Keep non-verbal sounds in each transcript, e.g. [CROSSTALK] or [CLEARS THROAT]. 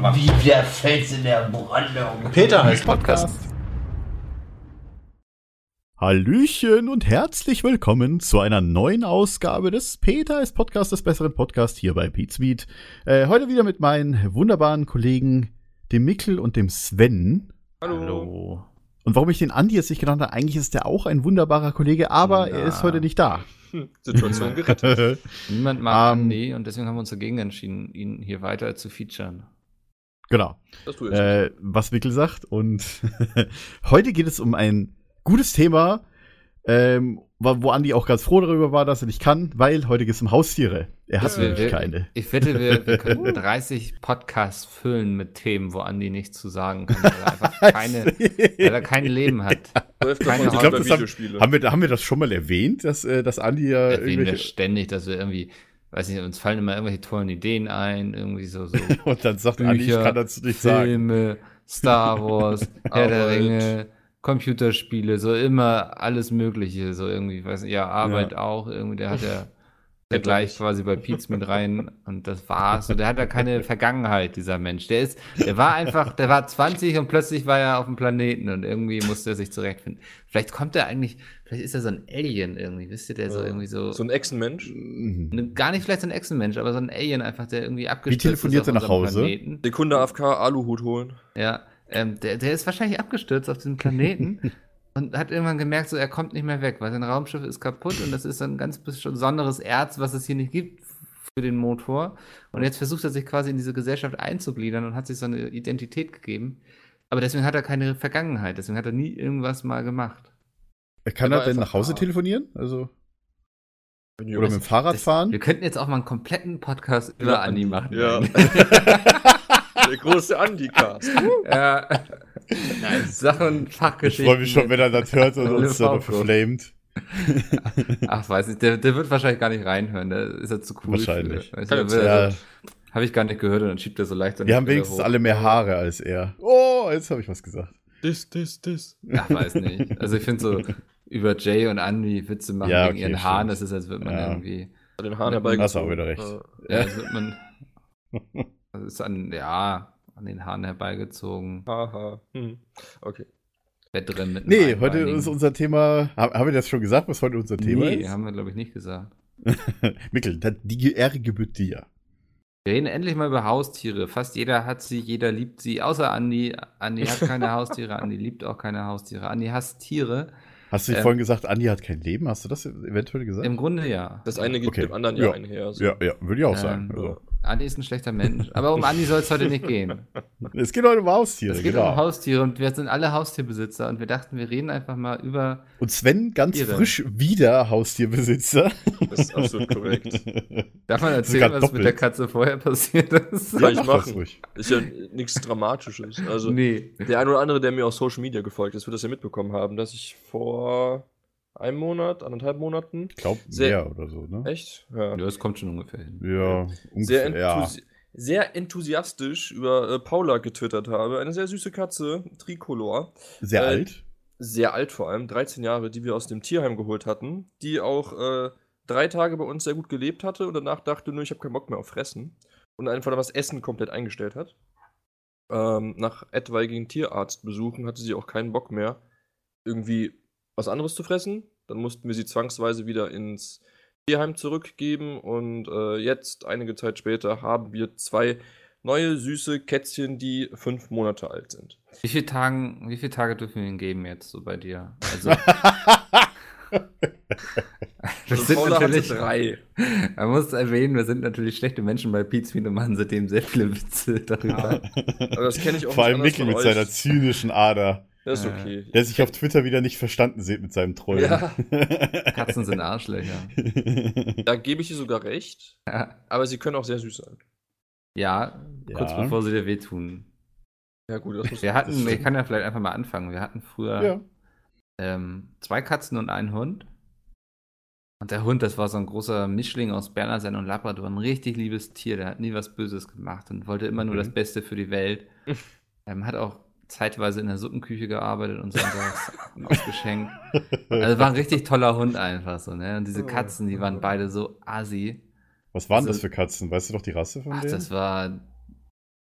Wie der Fels in der Brandung. Peter heißt Podcast. Hallöchen und herzlich willkommen zu einer neuen Ausgabe des Peter ist Podcast des besseren Podcast hier bei Pete Äh, heute wieder mit meinen wunderbaren Kollegen, dem Mikkel und dem Sven. Hallo. Hallo. Und warum ich den Andi jetzt nicht genannt habe, eigentlich ist der auch ein wunderbarer Kollege, aber Na. er ist heute nicht da. [LAUGHS] Situation gerettet. Niemand mag [LAUGHS] Ähm, Andy und deswegen haben wir uns dagegen entschieden, ihn hier weiter zu featuren. Genau. Äh, was Mikkel sagt. Und [LAUGHS] heute geht es um ein gutes Thema, ähm, wo Andi auch ganz froh darüber war, dass er nicht kann, weil heute geht es um Haustiere. Er hat nämlich keine. Ich wette, wir, wir [LAUGHS] können 30 Podcasts füllen mit Themen, wo Andy nichts zu sagen kann, weil er einfach [LAUGHS] keine, weil er kein Leben hat. Keine Ich sind glaub, bei das haben-. Haben wir, haben wir das schon mal erwähnt, dass, äh, dass Andi ja Erwähnen wir ständig, dass wir irgendwie, weiß nicht, uns fallen immer irgendwelche tollen Ideen ein, irgendwie so, so [LAUGHS] und dann sagt Andi, ich Bücher, kann dazu nicht sagen. Filme, Star Wars, [LAUGHS] Herr der. Ringe, Computerspiele, so immer alles Mögliche, so irgendwie, weiß nicht, ja, Arbeit Ja. auch, irgendwie, der hat ja der gleich quasi bei Pietz mit rein und das war's. Und der hat ja keine [LAUGHS] Vergangenheit, dieser Mensch. Der ist, der war einfach, der war 20 und plötzlich war er auf dem Planeten und irgendwie musste er sich zurechtfinden. Vielleicht kommt er eigentlich, vielleicht ist er so ein Alien irgendwie, wisst ihr, der so Ja. irgendwie so, So ein Echsenmensch. Ne, gar nicht vielleicht so ein Echsenmensch, aber so ein Alien einfach, der irgendwie abgestürzt telefoniert ist er auf nach Hause? Planeten. Sekunde AFK, Aluhut holen. Ja, ähm, der, der ist wahrscheinlich abgestürzt auf diesem Planeten [LAUGHS] und hat irgendwann gemerkt, so er kommt nicht mehr weg, weil sein Raumschiff ist kaputt und das ist ein ganz besonderes Erz, was es hier nicht gibt für den Motor. Und jetzt versucht er sich quasi in diese Gesellschaft einzugliedern und hat sich so eine Identität gegeben. Aber deswegen hat er keine Vergangenheit, deswegen hat er nie irgendwas mal gemacht. Kann Der er denn nach Hause telefonieren? Also, oder mit dem Fahrrad Das- fahren? Wir könnten jetzt auch mal einen kompletten Podcast über Ja, Andi machen. Ja. [LAUGHS] [LAUGHS] Der große Andi-Cast. ja. Sachen und Ich Fachgeschichten. freue mich schon, wenn er das hört und uns dann verflamed. Ach, weiß ich, der, der wird wahrscheinlich gar nicht reinhören, da ist er zu cool. Wahrscheinlich. Für. Ja, Habe ich gar nicht gehört und dann schiebt er so leicht wir haben wenigstens alle mehr Haare als er. Oh, jetzt habe ich was gesagt. Dis, dis, dis. Ach, weiß nicht. Also ich finde so über Jay und Andy Witze machen Ja, wegen okay, ihren Haaren, stimmt. das ist, als würde man Ja. irgendwie. Den Haaren Ja, herbeigezogen. hast du auch wieder recht. Äh, Ja, als würde man. [LAUGHS] Ist an, ja, an den Haaren herbeigezogen. Haha. Hm. Okay. Bett drin mit Nee, heute ist unser Thema. Haben, haben wir das schon gesagt, was heute unser Thema Nee, ist? haben wir, glaube ich, nicht gesagt. [LAUGHS] Mikkel, die Ehre gebührt dir. Wir reden endlich mal über Haustiere. Fast jeder hat sie, jeder liebt sie, außer Andi. Andi hat keine [LAUGHS] Haustiere, Andi liebt auch keine Haustiere. Andi hasst Tiere. Hast du Ähm, vorhin gesagt, Andi hat kein Leben? Hast du das eventuell gesagt? Im Grunde ja. Das eine gibt Okay. dem anderen ja, Ja. einher. So. ja, ja, würde ich auch sagen. Ähm, Also, Andi ist ein schlechter Mensch. Aber um Andi soll es heute nicht gehen. [LAUGHS] es geht heute um Haustiere, Es geht genau. um Haustiere und wir sind alle Haustierbesitzer und wir dachten, wir reden einfach mal über. Und Sven ganz Tiere. frisch wieder Haustierbesitzer. [LAUGHS] Das ist absolut korrekt. Darf man erzählen, was mit der doppelt. Katze vorher passiert ist? Ja, ich mach machen. das ruhig. Ist ja nichts Dramatisches. Also, nee. der ein oder andere, der mir auf Social Media gefolgt ist, wird das ja mitbekommen haben, dass ich vor einem Monat, anderthalb Monaten. Ich glaube, Sehr- mehr oder so, ne? Echt? Ja. Ja, das kommt schon ungefähr hin. Ja, sehr, ungefähr, ja. enthusi sehr enthusiastisch über äh, Paula getwittert habe. Eine sehr süße Katze, Tricolor. Sehr äh, alt. Sehr alt vor allem, 13 Jahre, die wir aus dem Tierheim geholt hatten. Die auch äh, drei Tage bei uns sehr gut gelebt hatte und danach dachte, nur ich habe keinen Bock mehr auf Fressen. Und einfach das Essen komplett eingestellt hat. Ähm, nach etwaigen Tierarztbesuchen hatte sie auch keinen Bock mehr, irgendwie was anderes zu fressen. Dann mussten wir sie zwangsweise wieder ins Tierheim zurückgeben und äh, jetzt, einige Zeit später, haben wir zwei neue süße Kätzchen, die fünf Monate alt sind. Wie viele, Tagen, wie viele Tage dürfen wir ihn geben jetzt so bei dir? Also, [LAUGHS] das sind Paula natürlich drei. Man muss erwähnen, wir sind natürlich schlechte Menschen bei Pizmeet und machen seitdem sehr viele Witze darüber. Aber das kenne ich auch Vor allem Mikkel mit von seiner euch. zynischen Ader, Das ist okay. der sich auf Twitter wieder nicht verstanden sieht mit seinem Trollen. Ja, [LAUGHS] Katzen sind Arschlöcher. [LAUGHS] da gebe ich ihr sogar recht. Aber sie können auch sehr süß sein. ja, kurz Ja. bevor sie dir wehtun. Ja, gut, das muss Wir hatten, ich kann ja vielleicht einfach mal anfangen. Wir hatten früher ja. ähm, zwei Katzen und einen Hund. Und der Hund, das war so ein großer Mischling aus Bernardsinn und Labrador, ein richtig liebes Tier, der hat nie was Böses gemacht und wollte immer nur Mhm. das Beste für die Welt. [LAUGHS] ähm, hat auch zeitweise in der Suppenküche gearbeitet und so und [LAUGHS] ausgeschenkt. Also war ein richtig toller Hund einfach so, ne? Und diese Katzen, die waren beide so assi. Was waren Also- das für Katzen? Weißt du doch die Rasse von Ach, denen? das war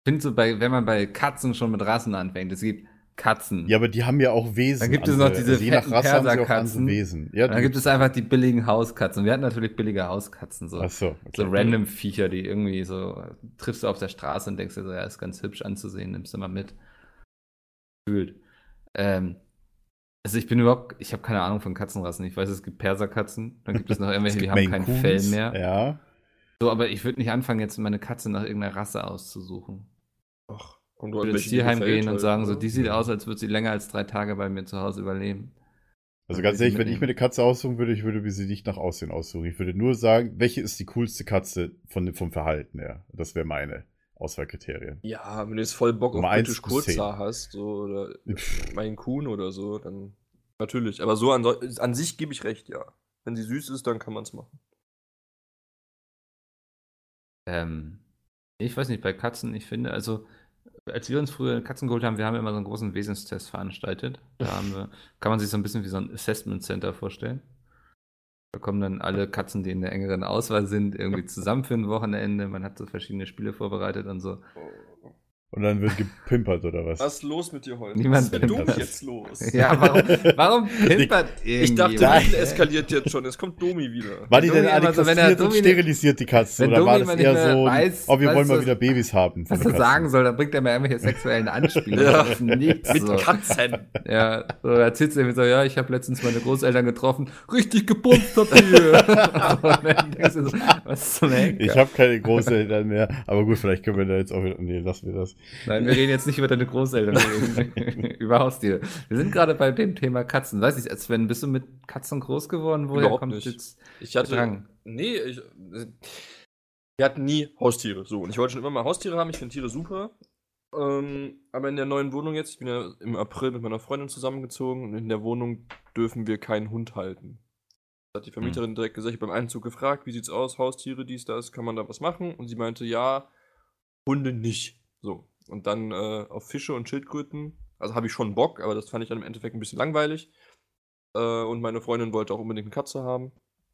finde so, bei, wenn man bei Katzen schon mit Rassen anfängt, es gibt Katzen. Ja, aber die haben ja auch Wesen. Dann gibt es noch andere. diese je nach fetten Rasse haben sie auch Perserkatzen. andere Wesen. Ja, dann gibt es einfach die billigen Hauskatzen. Wir hatten natürlich billige Hauskatzen, so. Ach so, So okay. random Viecher, die irgendwie so triffst du auf der Straße und denkst dir so, ja, ist ganz hübsch anzusehen, nimmst du mal mit. Fühlt. Ähm, also ich bin überhaupt, ich habe keine Ahnung von Katzenrassen. Ich weiß, es gibt Perserkatzen, dann gibt es noch [LAUGHS] irgendwelche, die haben kein Fell mehr. Ja. So, aber ich würde nicht anfangen, jetzt meine Katze nach irgendeiner Rasse auszusuchen. Ach, kommt Ich drauf an, würde ins Tierheim gehen und sagen, so, die sieht aus, als würde sie länger als drei Tage bei mir zu Hause überleben. Also ganz ehrlich, ich wenn ich mir eine Katze aussuchen würde, ich würde sie nicht nach Aussehen aussuchen. Ich würde nur sagen, welche ist die coolste Katze von, vom Verhalten her. Das wäre meine Auswahlkriterien. Ja, wenn du jetzt voll Bock auf Nummer eins britisch. Kurzhaar hast, so, oder Pff. mein Kuhn oder so, dann natürlich. Aber so an, so- an sich gebe ich recht, ja. Wenn sie süß ist, dann kann man es machen. Ähm, ich weiß nicht, bei Katzen, ich finde, also, als wir uns früher Katzen geholt haben, wir haben immer so einen großen Wesenstest veranstaltet. Da haben wir, kann man sich so ein bisschen wie so ein Assessment Center vorstellen. Da kommen dann alle Katzen, die in der engeren Auswahl sind, irgendwie zusammen für ein Wochenende. Man hat so verschiedene Spiele vorbereitet und so. Und dann wird gepimpert oder was? Was ist los mit dir heute? Niemand Was ist mit. Domi jetzt los? Ja, warum, warum pimpert Ich dachte? Domi eskaliert jetzt schon. Es kommt Domi wieder. War die Domi denn alle so, wenn er und Domi nicht- sterilisiert, die Katze? wenn Oder war Domi das immer eher nicht mehr so, weiß, oh, wir wollen mal wieder Babys haben von Was er Katzen? sagen soll, dann bringt er mir irgendwelche sexuellen Anspielungen. Ja. Das ist nichts. Mit so. Katzen. Ja, so erzählt sie mir so, ja, ich habe letztens meine Großeltern getroffen, richtig gebumst habt ihr. Und so, was zum? Ich habe keine Großeltern mehr. Aber gut, vielleicht können wir da jetzt auch wieder. Nee, lassen wir das. Nein, wir reden jetzt nicht über deine Großeltern, wir reden [LAUGHS] über Haustiere. Wir sind gerade bei dem Thema Katzen. Weiß ich, Sven, bist du mit Katzen groß geworden? Woher Überhaupt kommt nicht. jetzt Ich hatte. Drang? Nee, ich. Wir hatten nie Haustiere. So. Und ich wollte schon immer mal Haustiere haben. Ich finde Tiere super. Ähm, aber in der neuen Wohnung jetzt, ich bin ja im April mit meiner Freundin zusammengezogen und in der Wohnung dürfen wir keinen Hund halten. Da hat die Vermieterin direkt gesagt, ich habe beim Einzug gefragt, wie sieht's aus, Haustiere, dies, das, kann man da was machen? Und sie meinte, ja, Hunde nicht. So. Und dann äh, auf Fische und Schildkröten, also habe ich schon Bock, aber das fand ich dann im Endeffekt ein bisschen langweilig. Äh, und meine Freundin wollte auch unbedingt eine Katze haben.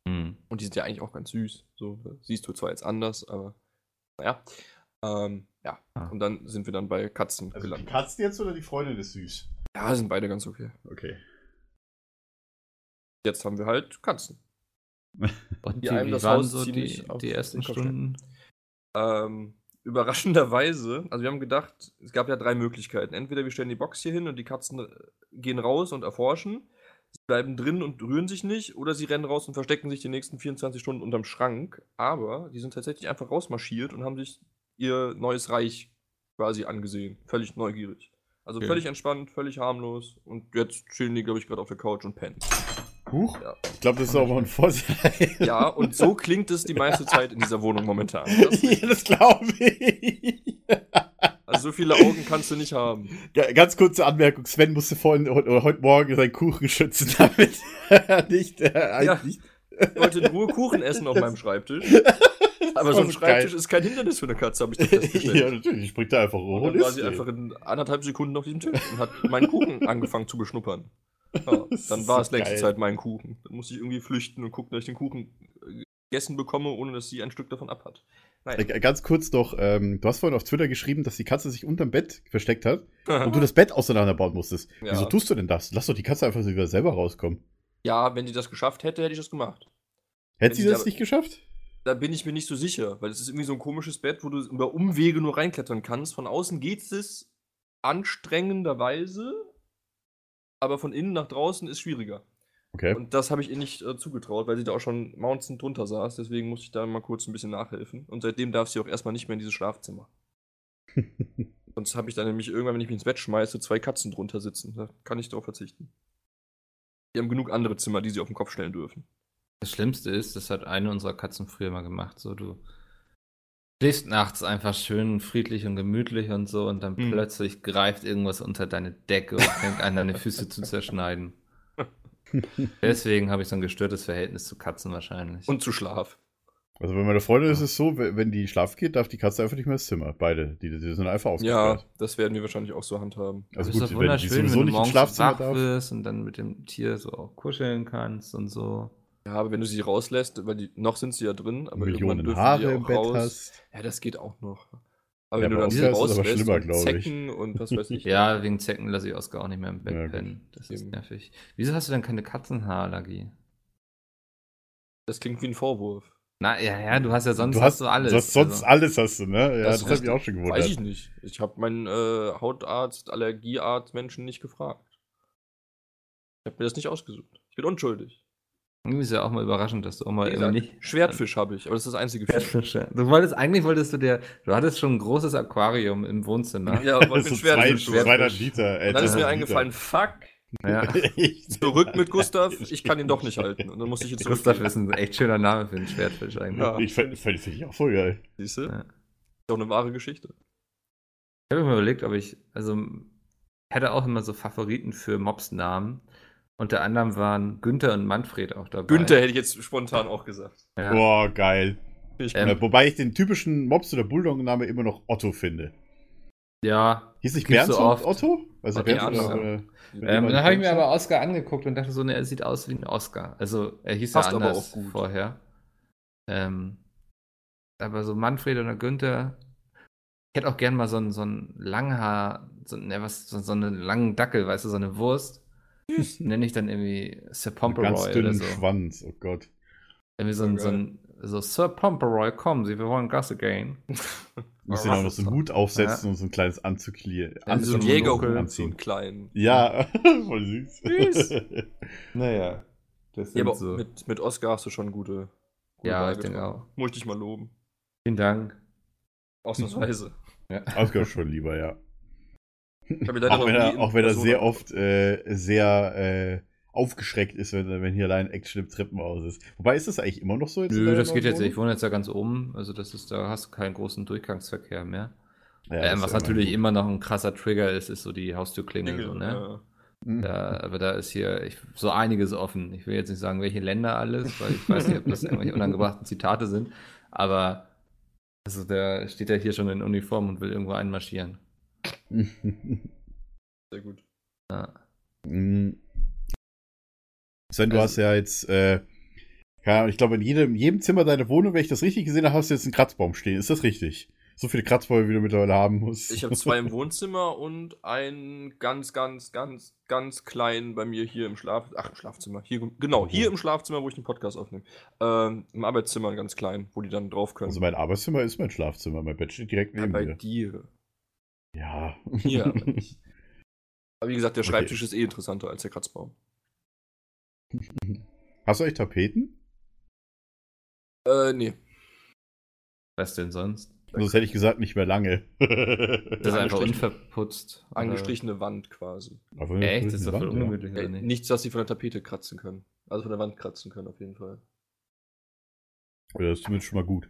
Hm. Und die sind ja eigentlich auch ganz süß. So, da siehst du zwar jetzt anders, aber naja. Ähm, ja. Ah. Und dann sind wir dann bei Katzen Also gelandet. Katzen jetzt oder die Freundin ist süß? Ja, sind beide ganz okay. Okay. Jetzt haben wir halt Katzen. [LAUGHS] Und Die wie, einem das waren Haus so die, die ersten Stunden? Ähm, überraschenderweise, also wir haben gedacht, es gab ja drei Möglichkeiten. Entweder wir stellen die Box hier hin und die Katzen äh, gehen raus und erforschen. Sie bleiben drin und rühren sich nicht. Oder sie rennen raus und verstecken sich die nächsten 24 Stunden unterm Schrank. Aber die sind tatsächlich einfach rausmarschiert und haben sich ihr neues Reich quasi angesehen. Völlig neugierig. Also Okay. völlig entspannt, völlig harmlos. Und jetzt chillen die, glaube ich, gerade auf der Couch und pennen. Huch. Ja. Ich glaube, das ist auch mal ein Vorteil. Ja, und so [LAUGHS] klingt es die meiste Zeit in dieser Wohnung momentan. [LAUGHS] Das, ja, das glaube ich. also so viele Augen kannst du nicht haben. Ja, ganz kurze Anmerkung: Sven musste vorhin oder heute Morgen seinen Kuchen schützen, damit [LAUGHS] er nicht, äh, Ja. eigentlich. Ich wollte in Ruhe Kuchen essen auf meinem Schreibtisch. Aber so ein Schreibtisch geil. ist kein Hindernis für eine Katze, habe ich ja, festgestellt. natürlich. Springt da einfach hoch und dann war sie einfach in anderthalb Sekunden auf diesem Tisch und hat meinen Kuchen angefangen zu beschnuppern. Ja, [LAUGHS] dann war es längste geil. Zeit mein Kuchen. Dann musste ich irgendwie flüchten und gucken, dass ich den Kuchen äh, gegessen bekomme, ohne dass sie ein Stück davon abhat. Naja. Äh, Ganz kurz noch, ähm, du hast vorhin auf Twitter geschrieben, dass die Katze sich unterm Bett versteckt hat und du das Bett auseinanderbauen musstest. Ja. Wieso tust du denn das? Lass doch die Katze einfach so wieder selber rauskommen. Ja, wenn sie das geschafft hätte, hätte ich das gemacht. Hätte sie sie das aber- nicht geschafft? Da bin ich mir nicht so sicher, weil es ist irgendwie so ein komisches Bett, wo du über Umwege nur reinklettern kannst. Von außen geht es anstrengenderweise, aber von innen nach draußen ist schwieriger. Okay. Und das habe ich ihr nicht äh, zugetraut, weil sie da auch schon mountain drunter saß. Deswegen musste ich da mal kurz ein bisschen nachhelfen. Und seitdem darf sie auch erstmal nicht mehr in dieses Schlafzimmer. [LAUGHS] Sonst habe ich dann nämlich irgendwann, wenn ich mich ins Bett schmeiße, zwei Katzen drunter sitzen. Da kann ich darauf verzichten. Die haben genug andere Zimmer, die sie auf den Kopf stellen dürfen. Das Schlimmste ist, das hat eine unserer Katzen früher mal gemacht, so du schläfst nachts einfach schön friedlich und gemütlich und so und dann Hm. plötzlich greift irgendwas unter deine Decke und fängt an, deine Füße zu zerschneiden. [LAUGHS] Deswegen habe ich so ein gestörtes Verhältnis zu Katzen wahrscheinlich. Und zu Schlaf. Also bei meiner Freundin ist es so, wenn die schlafen geht, darf die Katze einfach nicht mehr ins Zimmer. Beide. Die, die sind einfach Ja, ausgesperrt. das werden wir wahrscheinlich auch so handhaben. Also ist gut, doch wenn die wunderschön, sowieso wenn du nicht ins morgens Schlafzimmer wach darf. und dann mit dem Tier so auch kuscheln kannst und so. Ja, aber wenn du sie rauslässt, weil die, noch sind sie ja drin, aber Millionen irgendwann dürfen Haare die im auch Bett raus. hast. Ja, das geht auch noch. Aber Ja, wenn du dann Oscar ist es aber rauslässt schlimmer, und ich. Zecken und was weiß ich. [LAUGHS] Ja, wegen Zecken lasse ich Oscar auch nicht mehr im Bett Ja, pennen. Das ist Eben. nervig. Wieso hast du denn keine Katzenhaarallergie? Das klingt wie ein Vorwurf. Na, ja, ja, du hast ja sonst du hast, hast du alles. Du hast sonst also. alles, hast du, ne? Ja, Das das, hat mich ist- auch schon gewundert. Weiß ich nicht. Ich habe meinen äh, Hautarzt, Allergiearzt Menschen nicht gefragt. Ich habe mir das nicht ausgesucht. Ich bin unschuldig. Ist ja auch mal überraschend, dass du auch mal gesagt, nicht. Schwertfisch habe ich, aber das ist das einzige Fisch. Schwertfische. Du wolltest, eigentlich wolltest du dir, du hattest schon ein großes Aquarium im Wohnzimmer. Ja, [LAUGHS] ein so zwei, Schwertfisch. holen. 200 Liter. Ey, Und dann ist mir 200 eingefallen, fuck, Ja. [LAUGHS] Zurück mit [LAUGHS] Gustav, ich kann ihn doch nicht halten. Und dann musste ich ihn Gustav ist ein echt schöner Name für einen Schwertfisch eigentlich. Ja. Ich fände find, find ich auch voll geil. Siehst du? Ja. Ist doch eine wahre Geschichte. Ich habe mir überlegt, ob ich, also ich hatte auch immer so Favoriten für Mobs-Namen. Unter anderem waren Günther und Manfred auch dabei. Günther hätte ich jetzt spontan auch gesagt. Ja. Boah, geil. Ich Ähm, Äh, wobei ich den typischen Mops- oder Bulldog-Name immer noch Otto finde. ja. Hieß nicht Bernd so oft. Otto? Also Bernd oder, oder Ähm, dann habe ich mir aber Oscar angeguckt und dachte so, ne, er sieht aus wie ein Oscar. Also er hieß Passt ja aber anders auch gut. vorher. Ähm, aber so Manfred oder Günther. Ich hätte auch gern mal so ein, so ein Langhaar, so, ne, was, so, so einen langen Dackel, weißt du, so eine Wurst. [LAUGHS] Nenne ich dann irgendwie Sir Pomperoy ganz oder dünnen so. Schwanz. Oh Gott. Irgendwie so ein, so ein so Sir Pomperoy, kommen Sie, wir wollen Gasse gehen. [LAUGHS] Musst dir auch noch so einen Hut aufsetzen und so ein kleines Anzug hier. Dann so ein Jägerhut, so anziehen. einen kleinen. Ja, [LAUGHS] voll süß. Süß. Naja. Das Ja, aber so. mit, mit Oscar hast du schon gute. gute Ja, Wahl ich denke auch. Muss ich dich mal loben. Vielen Dank. Ausnahmsweise. Oscar schon lieber, ja. Ich hab mir leider Auch wenn er, auch wenn er sehr oft äh, sehr äh, aufgeschreckt ist, wenn, wenn hier allein Action im Treppenhaus ist. Wobei ist das eigentlich immer noch so? Jetzt Nö, das geht jetzt. Ich Wohnung? wohne jetzt ja ganz oben, also das ist, da hast du keinen großen Durchgangsverkehr mehr. Ja, ähm, was natürlich immer immer noch ein krasser Trigger ist, ist so die Haustürklingel. So, ne? Ja. da, aber da ist hier ich, so einiges offen. Ich will jetzt nicht sagen, welche Länder alles, weil ich weiß nicht, ob das irgendwelche [LAUGHS] unangebrachten Zitate sind. Aber also der steht ja hier schon in Uniform und will irgendwo einmarschieren. Sehr gut. Ja. Mhm. Sven, du Also- hast ja jetzt, äh, Ahnung, ich glaube, in jedem, jedem Zimmer deiner Wohnung, wenn ich das richtig gesehen habe, hast du jetzt einen Kratzbaum stehen. Ist das richtig? So viele Kratzbäume, wie du mittlerweile haben musst. Ich habe zwei im [LAUGHS] Wohnzimmer und einen ganz, ganz, ganz, ganz kleinen bei mir hier im Schlaf. Ach, im Schlafzimmer. Hier, genau, hier im Schlafzimmer, wo ich den Podcast aufnehme. Ähm, Im Arbeitszimmer einen ganz kleinen, wo die dann drauf können. Also mein Arbeitszimmer ist mein Schlafzimmer. Mein Bett steht direkt ja, neben bei mir. dir. Ja. Hier [LAUGHS] aber wie gesagt, der Okay. Schreibtisch ist eh interessanter als der Kratzbaum. [LAUGHS] Hast du euch Tapeten? Äh, nee. Was denn sonst? Sonst hätte ich gesagt, nicht mehr lange. [LAUGHS] Das ist einfach unverputzt. oder? Angestrichene Wand quasi. Aber Echt? Das ist doch voll Wand, ja. ungemütlich, Äh, oder nicht? nichts, was sie von der Tapete kratzen können. Also von der Wand kratzen können, auf jeden Fall. Oder das ist zumindest schon mal gut.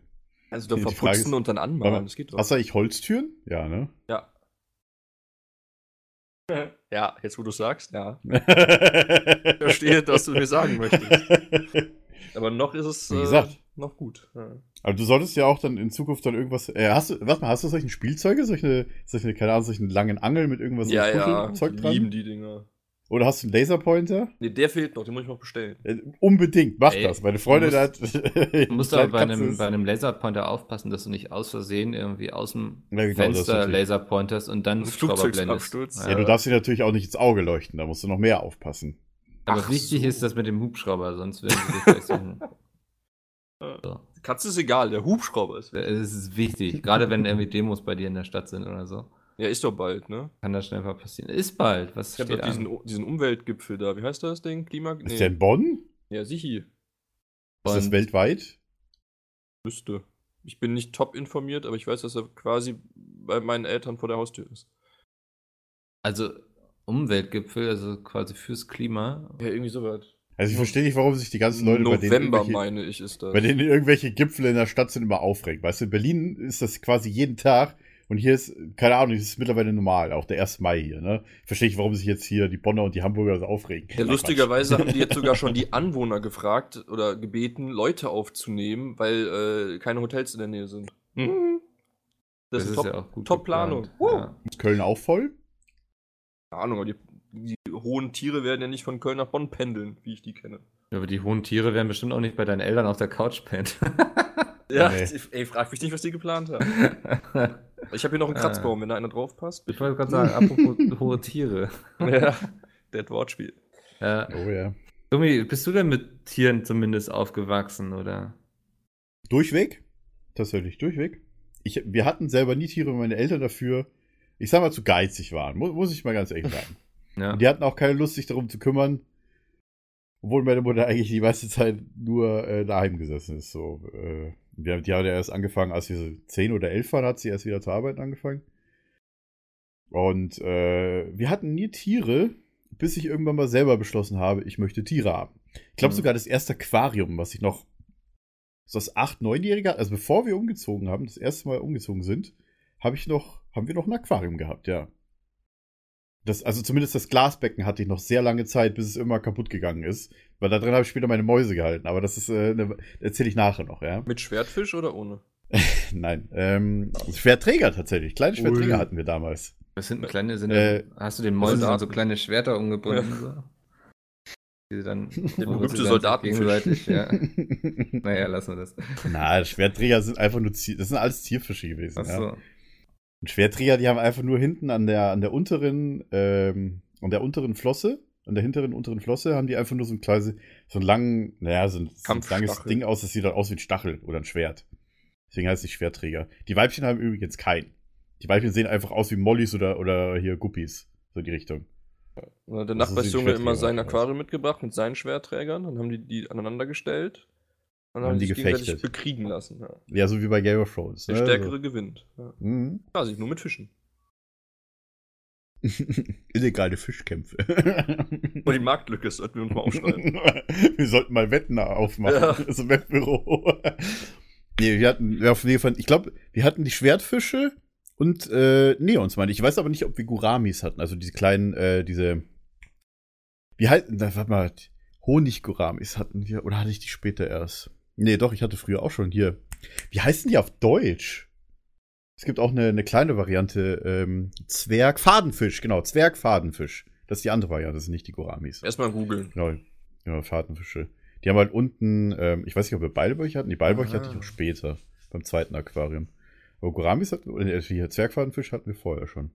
Also Frage verputzen ist- und dann anmalen, mal, das geht doch. Hast du eigentlich Holztüren? Ja, ne? Ja. Ja, jetzt wo du sagst, ja. ich Verstehe, was du mir sagen möchtest. [LAUGHS] Aber noch ist es Wie gesagt. äh, noch gut. Ja. Aber du solltest ja auch dann in Zukunft dann irgendwas. Äh, hast du, warte mal, hast du solche Spielzeuge? Solche, solche, keine Ahnung, solchen langen Angel mit irgendwas Ja, ja, die dran? lieben die Dinger. Oder hast du einen Laserpointer? Nee, der fehlt noch, den muss ich noch bestellen. Äh, unbedingt, mach Ey, das. Meine Freundin du hat. [LAUGHS] Du musst aber bei einem, bei einem Laserpointer aufpassen, dass du nicht aus Versehen irgendwie aus dem Ja, genau, das Fenster. Laserpointers und dann Das Hubschrauber blendest. Flugzeugabsturz. Ja, du darfst dir natürlich auch nicht ins Auge leuchten, da musst du noch mehr aufpassen. Aber Ach wichtig so. ist das mit dem Hubschrauber, sonst werden sie dich gleich suchen. So. Katze ist egal, der Hubschrauber ist. Es ist wichtig, gerade wenn irgendwie Demos bei dir in der Stadt sind oder so. Ja, ist doch bald, ne? Kann das schnell mal passieren. Ist bald, was Ich habe steht doch diesen, an? diesen Umweltgipfel da. Wie heißt das Ding? Klima? Ist der in Bonn? Ja, sichi. Ist das weltweit? Müsste. Ich bin nicht top informiert, aber ich weiß, dass er quasi bei meinen Eltern vor der Haustür ist. Also Umweltgipfel, also quasi fürs Klima. Ja, irgendwie sowas. Also ich verstehe nicht, warum sich die ganzen Leute bei denen, November, meine ich, ist das. bei denen irgendwelche Gipfel in der Stadt sind immer aufregen. Weißt du, in Berlin ist das quasi jeden Tag und hier ist, keine Ahnung, das ist mittlerweile normal, auch der 1. Mai hier, ne? Verstehe ich, warum sich jetzt hier die Bonner und die Hamburger so aufregen. Ja, Nein, lustigerweise haben die jetzt sogar [LAUGHS] schon die Anwohner gefragt oder gebeten, Leute aufzunehmen, weil äh, keine Hotels in der Nähe sind. Mhm. Das, ist, top, auch gut Top-Planung. geplant. Woo. Ja. Ist Köln auch voll? Keine Ahnung, aber die, die hohen Tiere werden ja nicht von Köln nach Bonn pendeln, wie ich die kenne. Ja, Aber die hohen Tiere werden bestimmt auch nicht bei deinen Eltern auf der Couch pennen. Ja, Nee. ey, frag mich nicht, was die geplant haben. [LAUGHS] Ich habe hier noch einen Ah. Kratzbaum, wenn da einer drauf passt. Ich wollte gerade sagen, apropos [LAUGHS] hohe Tiere. ja, das Wortspiel. Ja. Oh ja. Gummi, bist du denn mit Tieren zumindest aufgewachsen, oder? Durchweg? Tatsächlich, durchweg. Ich, wir hatten selber nie Tiere, weil meine Eltern dafür, ich sag mal, zu geizig waren. Muss, muss ich mal ganz ehrlich sagen. [LAUGHS] Ja. Und die hatten auch keine Lust, sich darum zu kümmern. Obwohl meine Mutter eigentlich die meiste Zeit nur äh, daheim gesessen ist. So, äh, wir, die hat ja erst angefangen, als wir so 10 oder 11 waren, hat sie erst wieder zu arbeiten angefangen. Und äh, wir hatten nie Tiere, bis ich irgendwann mal selber beschlossen habe, ich möchte Tiere haben. Ich glaube Mhm. sogar das erste Aquarium, was ich noch so das 8-, 9-Jährige, also bevor wir umgezogen haben, das erste Mal umgezogen sind, habe ich noch, haben wir noch ein Aquarium gehabt, ja. Das, also zumindest das Glasbecken hatte ich noch sehr lange Zeit, bis es immer kaputt gegangen ist. Weil da drin habe ich später meine Mäuse gehalten. Aber das ist, äh, ne, erzähle ich nachher noch, ja. Mit Schwertfisch oder ohne? [LAUGHS] Nein. Ähm, Schwerträger tatsächlich. Kleine Schwerträger Ui. hatten wir damals. Was sind kleine, sind Äh, hast du den Mäusen Soldaten. so kleine Schwerter umgebunden? So? [LAUGHS] Die dann, Der berühmte Soldatenfisch. gegenseitig, ja. [LAUGHS] Naja, lassen wir das. Na, Schwerträger sind einfach nur, Zier das sind alles Tierfische gewesen. Ja. Und Schwerträger, die haben einfach nur hinten an der, an der unteren, ähm, an der unteren Flosse, an der hinteren unteren Flosse, haben die einfach nur so ein kleines, so einen langen, naja, so ein, so ein langes. Ding aus, das sieht dann aus wie ein Stachel oder ein Schwert. Deswegen heißt es Schwerträger. Die Weibchen haben übrigens keinen. Die Weibchen sehen einfach aus wie Mollys oder, oder hier Guppies. So in die Richtung. Und hat der Also Nachbarsjunge immer sein. Aquarium mitgebracht mit seinen Schwerträgern. Dann haben die die aneinander gestellt. Und Haben haben die gefechtet. bekriegen lassen. Ja. Ja, so wie bei Game of Thrones. Der ne? Stärkere gewinnt. Ja. Mhm. Quasi, nur mit Fischen. [LAUGHS] Illegale Fischkämpfe. Und die Marktlücke sollten wir uns mal aufschreiben. [LAUGHS] wir sollten mal Wetten aufmachen. Ja. Ein Wettbüro. nee, wir hatten, ja, auf jeden Fall, ich glaube, wir hatten die Schwertfische und äh, Neons, meine ich. Ich weiß aber nicht, ob wir Guramis hatten. Also diese kleinen, äh, diese. Wie halten, warte mal, Honigguramis hatten wir, oder hatte ich die später erst? Nee, doch, ich hatte früher auch schon hier. Wie heißen die auf Deutsch? Es gibt auch eine, eine kleine Variante, ähm, Zwergfadenfisch, genau, Zwergfadenfisch. Das ist die andere Variante, das sind nicht die Guramis. Erstmal googeln. Genau, genau, Fadenfische. Die haben halt unten, ähm, ich weiß nicht, ob wir beide welche hatten. Die beide welche hatte ich Ah. auch später, beim zweiten Aquarium. Aber Guramis hatten, oder äh, hier Zwergfadenfisch hatten wir vorher schon.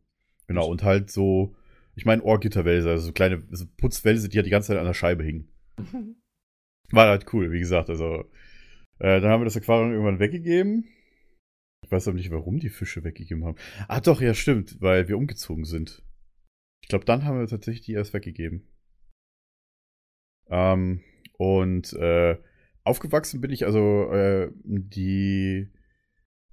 Genau, und halt so, ich meine Ohrgitterwälse, also so kleine so Putzwälse, die halt die ganze Zeit an der Scheibe hingen. [LAUGHS] War halt cool, wie gesagt, also. Äh, dann haben wir das Aquarium irgendwann weggegeben. Ich weiß aber nicht, warum die Fische weggegeben haben. Ah, doch, ja, stimmt, weil wir umgezogen sind. Ich glaube, dann haben wir tatsächlich die erst weggegeben. Ähm, und äh, aufgewachsen bin ich also äh, die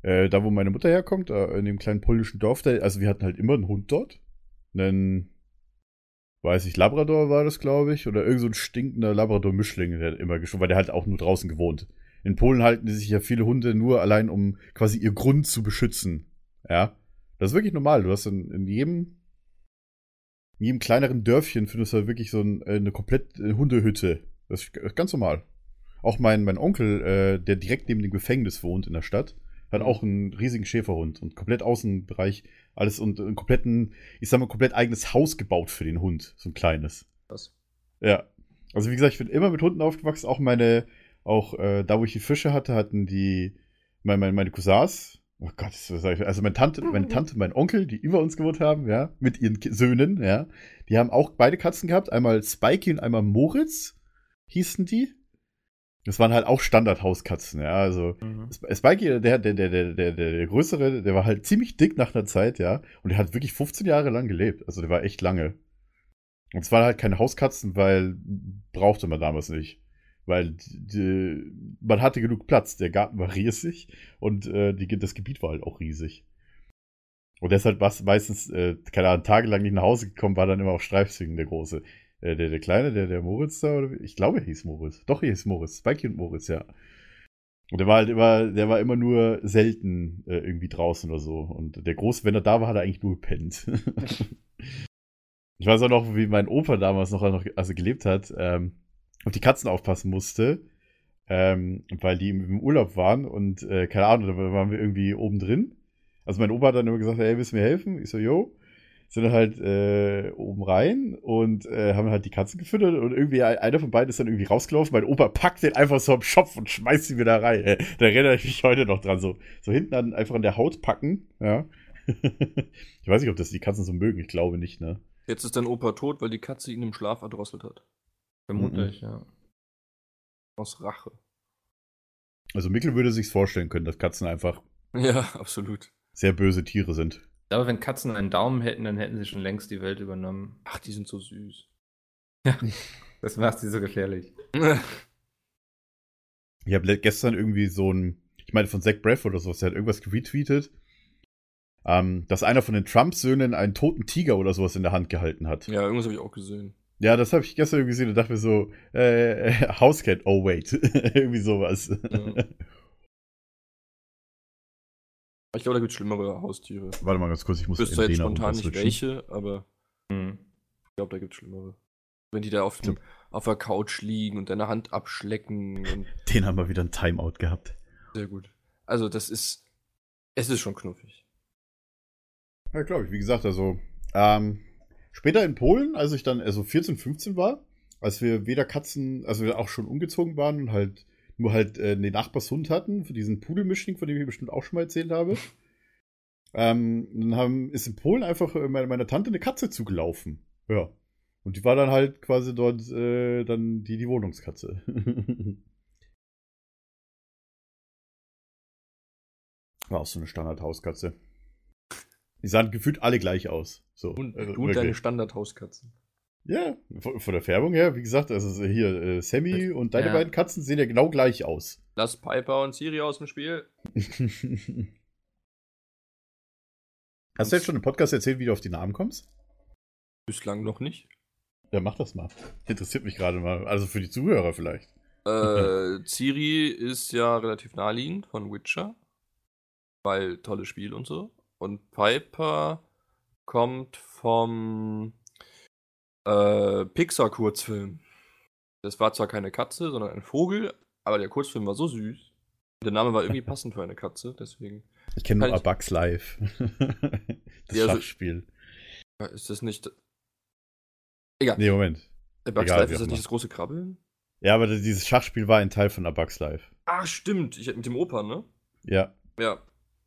äh, da wo meine Mutter herkommt, äh, in dem kleinen polnischen Dorf, da, also wir hatten halt immer einen Hund dort. Einen, weiß ich, Labrador war das, glaube ich, oder irgend so ein stinkender Labrador-Mischling, der hat immer geschwommen, weil der halt auch nur draußen gewohnt. In Polen halten die sich ja viele Hunde nur allein, um quasi ihr Grund zu beschützen. Ja. Das ist wirklich normal. Du hast in, in jedem, in jedem kleineren Dörfchen findest du halt wirklich so ein, äh, eine komplett äh, Hundehütte. Das ist g- ganz normal. Auch mein, mein Onkel, äh, der direkt neben dem Gefängnis wohnt in der Stadt, hat auch einen riesigen Schäferhund und komplett Außenbereich, alles und einen kompletten, ich sag mal, komplett eigenes Haus gebaut für den Hund. So ein kleines. Was? Ja. Also wie gesagt, ich bin immer mit Hunden aufgewachsen. Auch meine, auch äh, da, wo ich die Fische hatte, hatten die meine, meine, meine Cousins. Oh Gott, was sag ich? Also meine Tante, meine Tante, mein Onkel, die über uns gewohnt haben, ja, mit ihren Söhnen, ja, die haben auch beide Katzen gehabt. Einmal Spikey und einmal Moritz hießen die. Das waren halt auch Standardhauskatzen, ja. Also Mhm. Sp- Spikey, der, der, der, der, der, der, der größere, der war halt ziemlich dick nach einer Zeit, ja. Und der hat wirklich 15 Jahre lang gelebt. Also der war echt lange. Und es waren halt keine Hauskatzen, weil brauchte man damals nicht. Weil die, man hatte genug Platz. Der Garten war [LAUGHS] riesig und äh, die, das Gebiet war halt auch riesig. Und deshalb war meistens, äh, keine Ahnung, tagelang nicht nach Hause gekommen, war dann immer auf Streifzügen der Große. Äh, der, der Kleine, der, der Moritz da, oder wie? ich glaube, er hieß Moritz. Doch, er hieß Moritz. Spikey und Moritz, ja. Und der war halt immer, der war immer nur selten äh, irgendwie draußen oder so. Und der Große, wenn er da war, hat er eigentlich nur gepennt. [LAUGHS] [LAUGHS] ich weiß auch noch, wie mein Opa damals noch, noch also gelebt hat, ähm, auf die Katzen aufpassen musste, ähm, weil die im Urlaub waren und äh, keine Ahnung, da waren wir irgendwie oben drin. Also mein Opa hat dann immer gesagt, hey, willst du mir helfen? Ich so, jo. sind dann halt äh, oben rein und äh, haben halt die Katzen gefüttert und irgendwie ein- einer von beiden ist dann irgendwie rausgelaufen. Mein Opa packt den einfach so am Schopf und schmeißt ihn wieder rein. Äh, da erinnere ich mich heute noch dran. So, so hinten an, einfach an der Haut packen. Ja. [LAUGHS] ich weiß nicht, ob das die Katzen so mögen. Ich glaube nicht, ne? Jetzt ist dein Opa tot, weil die Katze ihn im Schlaf erdrosselt hat. Vermutlich, ja. Aus Rache. Also Mikkel würde sich's vorstellen können, dass Katzen einfach [LAUGHS] Ja, absolut. sehr böse Tiere sind. Ich glaube, wenn Katzen einen Daumen hätten, dann hätten sie schon längst die Welt übernommen. Ach, die sind so süß. [LAUGHS] Das macht sie so gefährlich. Ich habe gestern irgendwie so ein, ich meine von Zach Braff oder sowas, der hat irgendwas retweetet, ähm, dass einer von den Trump-Söhnen einen toten Tiger oder sowas in der Hand gehalten hat. ja, irgendwas habe ich auch gesehen. Ja, das habe ich gestern irgendwie gesehen und dachte mir so, äh, [LAUGHS] Housecat, oh wait, [LAUGHS] irgendwie sowas. Ja. Ich glaube, da gibt es schlimmere Haustiere. Warte mal ganz kurz, ich Ich muss wüsste jetzt spontan nicht welche, aber Hm. ich glaube, da gibt es schlimmere. Wenn die da auf, dem, auf der Couch liegen und deine Hand abschlecken und [LAUGHS] Den haben wir wieder ein Timeout gehabt. sehr gut. Also, das ist. Es ist schon knuffig. Ja, glaube ich. Wie gesagt, also ähm, später in Polen, als ich dann also 14, 15 war, als wir weder Katzen, also wir auch schon umgezogen waren und halt nur halt äh, den Nachbarshund hatten, für diesen Pudelmischling, von dem ich bestimmt auch schon mal erzählt habe. ähm, dann haben, ist in Polen einfach äh, meine, meiner Tante eine Katze zugelaufen. Ja. Und die war dann halt quasi dort äh, dann die, die Wohnungskatze. [LAUGHS] War auch so eine Standardhauskatze. Die sahen gefühlt alle gleich aus. So, Und du und deine Standardhauskatzen. Ja, von, von der Färbung her, wie gesagt, also hier, äh, Sammy und deine Ja. beiden Katzen sehen ja genau gleich aus. Lass Piper und Siri aus dem Spiel. [LAUGHS] Hast du jetzt schon im Podcast erzählt, wie du auf die Namen kommst? Bislang noch nicht. Ja, mach das mal. Interessiert mich gerade mal. Also für die Zuhörer vielleicht. Äh, [LAUGHS] Ciri ist ja relativ naheliegend von Witcher. Weil tolles Spiel und so. Und Piper kommt vom äh, Pixar-Kurzfilm. Das war zwar keine Katze, sondern ein Vogel, aber der Kurzfilm war so süß. Der Name war irgendwie [LAUGHS] passend für eine Katze, deswegen. Ich kenne nur Halt. A Bugs Live. [LAUGHS] das Ja, also- Schachspiel. Ist das nicht. Egal. Nee, Moment. Der Bugs egal, Life, ist das nicht das große Krabbeln? Ja, aber dieses Schachspiel war ein Teil von A Bugs Live. Ach, stimmt. Ich, mit dem Opa, ne? Ja. Ja.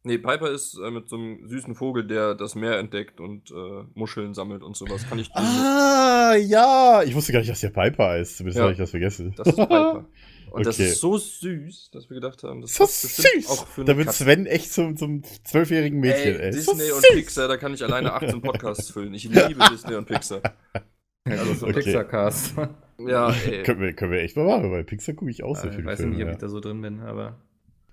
Nee, Piper ist äh, mit so einem süßen Vogel, der das Meer entdeckt und äh, Muscheln sammelt und sowas. Kann ich dir. Ah, ja. Ich wusste gar nicht, dass der Piper ist. Zumindest Ja. habe ich das vergessen. Das ist Piper. [LAUGHS] Und das Okay. ist so süß, dass wir gedacht haben, das So bestimmt süß. auch für Da wird Katze. Sven echt zum, zum zwölfjährigen Mädchen, ey. Ey, So Disney und süß. Pixar, da kann ich alleine [LAUGHS] 18 Podcasts füllen. Ich liebe [LAUGHS] Disney und Pixar. Also so Okay. Pixar-Cast. Ja, ey. Können wir, können wir echt mal machen, weil Pixar gucke ich auch so ich viel weiß Filme, nicht, ob ja. ich da so drin bin, aber.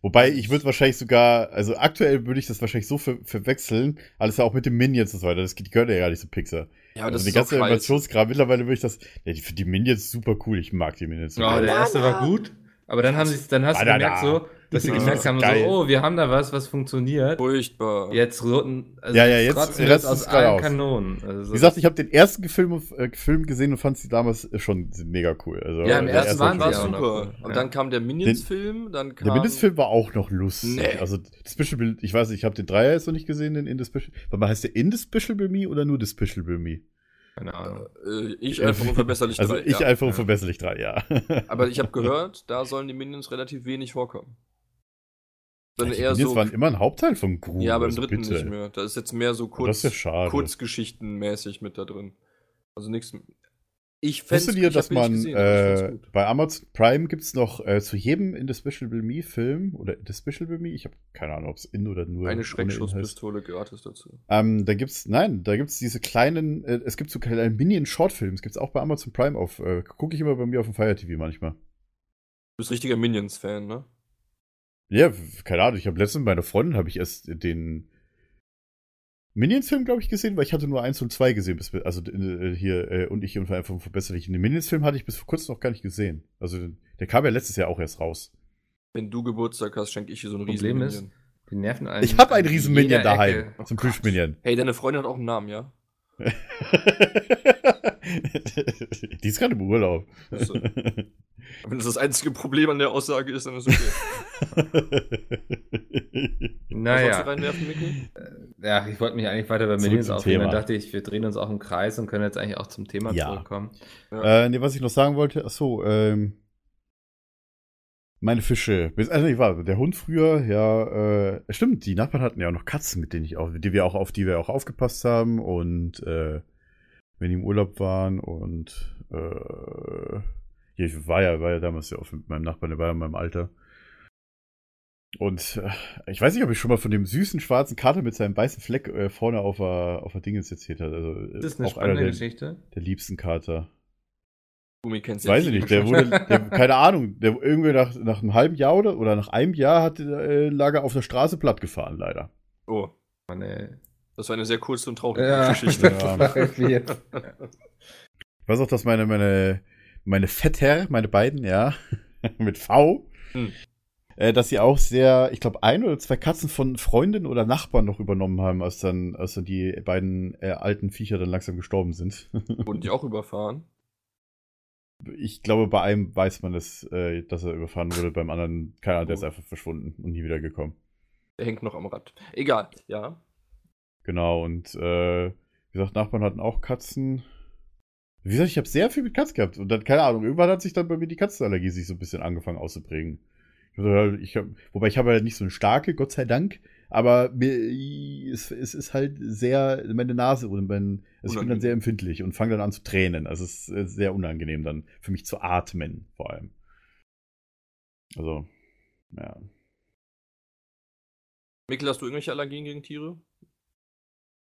Wobei, ich würde wahrscheinlich sogar, also aktuell würde ich das wahrscheinlich so ver verwechseln, alles ja auch mit den Minions und so weiter, das die gehört ja gar nicht zu Pixar. Ja, aber das also die ist ganze scheiße. Animationskram, mittlerweile würde ich das, ja, die, die Minions super cool, ich mag die Minions. Ja, super. der erste war gut, aber dann haben sie dann hast du gemerkt so, dass sie gemerkt haben geil. so, oh, wir haben da was, was funktioniert. Furchtbar. Jetzt roten, also Ja, ja, jetzt rest aus es gerade allen aus. Kanonen. Also Wie gesagt, ich habe den ersten Film, äh, Film gesehen und fand sie damals schon mega cool. Also, Ja, im ersten erste waren war super. Und ja. dann kam der Minions-Film, dann kam. Der Mindestfilm war auch noch lustig. Nee. Also, Despicable, ich weiß nicht, ich habe den Dreier jetzt noch nicht gesehen, den Indispicable. Warte mal, heißt der Indispicable Me oder nur Despicable Me? Keine Ahnung. Äh, ich einfach unverbesserlich [LAUGHS] Also, drei, ich ja. einfach Ja. unverbesserlich drei, ja. [LAUGHS] Aber ich habe [LAUGHS] gehört, da sollen die Minions relativ wenig vorkommen. Sondern die eher Minions so. waren immer ein Hauptteil von Gru. Ja, beim also dritten bitte. nicht mehr. Da ist jetzt mehr so kurz, das ist ja schade. Kurzgeschichtenmäßig mit da drin. Also nichts. Ich Wusstet ihr, dass man gesehen, äh, bei Amazon Prime gibt's noch äh, zu jedem Indispicable Me Film oder Indispicable Me, ich habe keine Ahnung, ob es in oder nur eine. Schreckschusspistole gratis dazu. Ähm, da gibt's, nein, da gibt's diese kleinen, äh, es gibt so kleine Minion-Shortfilms, gibt's auch bei Amazon Prime auf, äh, gucke ich immer bei mir auf dem Fire TV manchmal. Du bist richtiger Minions-Fan, ne? Ja, keine Ahnung, ich habe letztens mit meiner Freundin habe ich erst den Minions-Film, glaube ich, gesehen, weil ich hatte nur eins und zwei gesehen, bis, also äh, hier äh, und ich und einfach vom Verbesserlichen. Den Minions-Film hatte ich bis vor kurzem noch gar nicht gesehen. Also der kam ja letztes Jahr auch erst raus. Wenn du Geburtstag hast, schenke ich dir so einen riesen Problem ist, Minion. Die nerven einen. Ich habe einen riesen Minion daheim Ecke. Oh zum. Plüsch-Minion. Hey, deine Freundin hat auch einen Namen, ja? Die ist gerade im Urlaub. Also, wenn das das einzige Problem an der Aussage ist, dann ist okay. Was [LAUGHS] wolltest Naja. du reinwerfen, Mikkel? Ja, ich wollte mich eigentlich weiter bei zum aufregen. Dann dachte ich, wir drehen uns auch im Kreis und können jetzt eigentlich auch zum Thema Ja. zurückkommen. äh, nee, was ich noch sagen wollte, ach so, ähm, meine Fische. Also ich war der Hund früher, ja, äh, stimmt, die Nachbarn hatten ja auch noch Katzen, mit denen ich auch, die wir auch auf die wir auch aufgepasst haben und äh, wenn die im Urlaub waren und äh, ich war ja, war ja damals ja auch mit meinem Nachbarn, der war ja in meinem Alter. Und äh, ich weiß nicht, ob ich schon mal von dem süßen schwarzen Kater mit seinem weißen Fleck äh, vorne auf der, auf der Dingens erzählt hat. Also, äh, Das ist eine spannende der, Geschichte. der liebsten Kater. Gummi kennst Das weiß ich nicht. Der wurde, [LAUGHS] der, keine Ahnung, der irgendwie nach, nach einem halben Jahr oder, oder nach einem Jahr hat, äh, lag er auf der Straße platt gefahren, leider. Oh, Mann, ey. das war eine sehr kurze und traurige Ja. Geschichte. Ja. Ich weiß auch, dass meine, meine, meine Vetter, meine beiden, ja, [LAUGHS] mit V, Hm. äh, dass sie auch sehr, ich glaube, ein oder zwei Katzen von Freundinnen oder Nachbarn noch übernommen haben, als dann, als dann die beiden äh, alten Viecher dann langsam gestorben sind. Wurden die auch überfahren? Ich glaube, bei einem weiß man es, äh, dass er überfahren wurde, beim anderen, keine Ahnung, der ist Oh. einfach verschwunden und nie wieder gekommen. Der hängt noch am Rad. Egal, ja. Genau, und äh, wie gesagt, Nachbarn hatten auch Katzen. Wie gesagt, ich habe sehr viel mit Katzen gehabt. Und dann, keine Ahnung, irgendwann hat sich dann bei mir die Katzenallergie sich so ein bisschen angefangen auszuprägen. Ich hab, ich hab, wobei ich habe halt nicht so eine starke, Gott sei Dank. Aber mir, es, es ist halt sehr, meine Nase und mein, also ich bin dann sehr empfindlich und fange dann an zu tränen. Also es ist äh, sehr unangenehm dann für mich zu atmen, vor allem. Also, ja. Mikkel, hast du irgendwelche Allergien gegen Tiere?